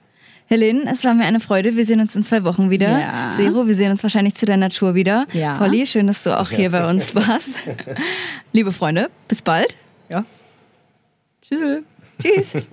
Helene, es war mir eine Freude. Wir sehen uns in zwei Wochen wieder. Ja. Zero, wir sehen uns wahrscheinlich zu deiner Tour wieder. Ja. Polly, schön, dass du auch hier bei uns [LAUGHS] warst. Liebe Freunde, bis bald. Ja. Tschüss. Tschüss. [LAUGHS]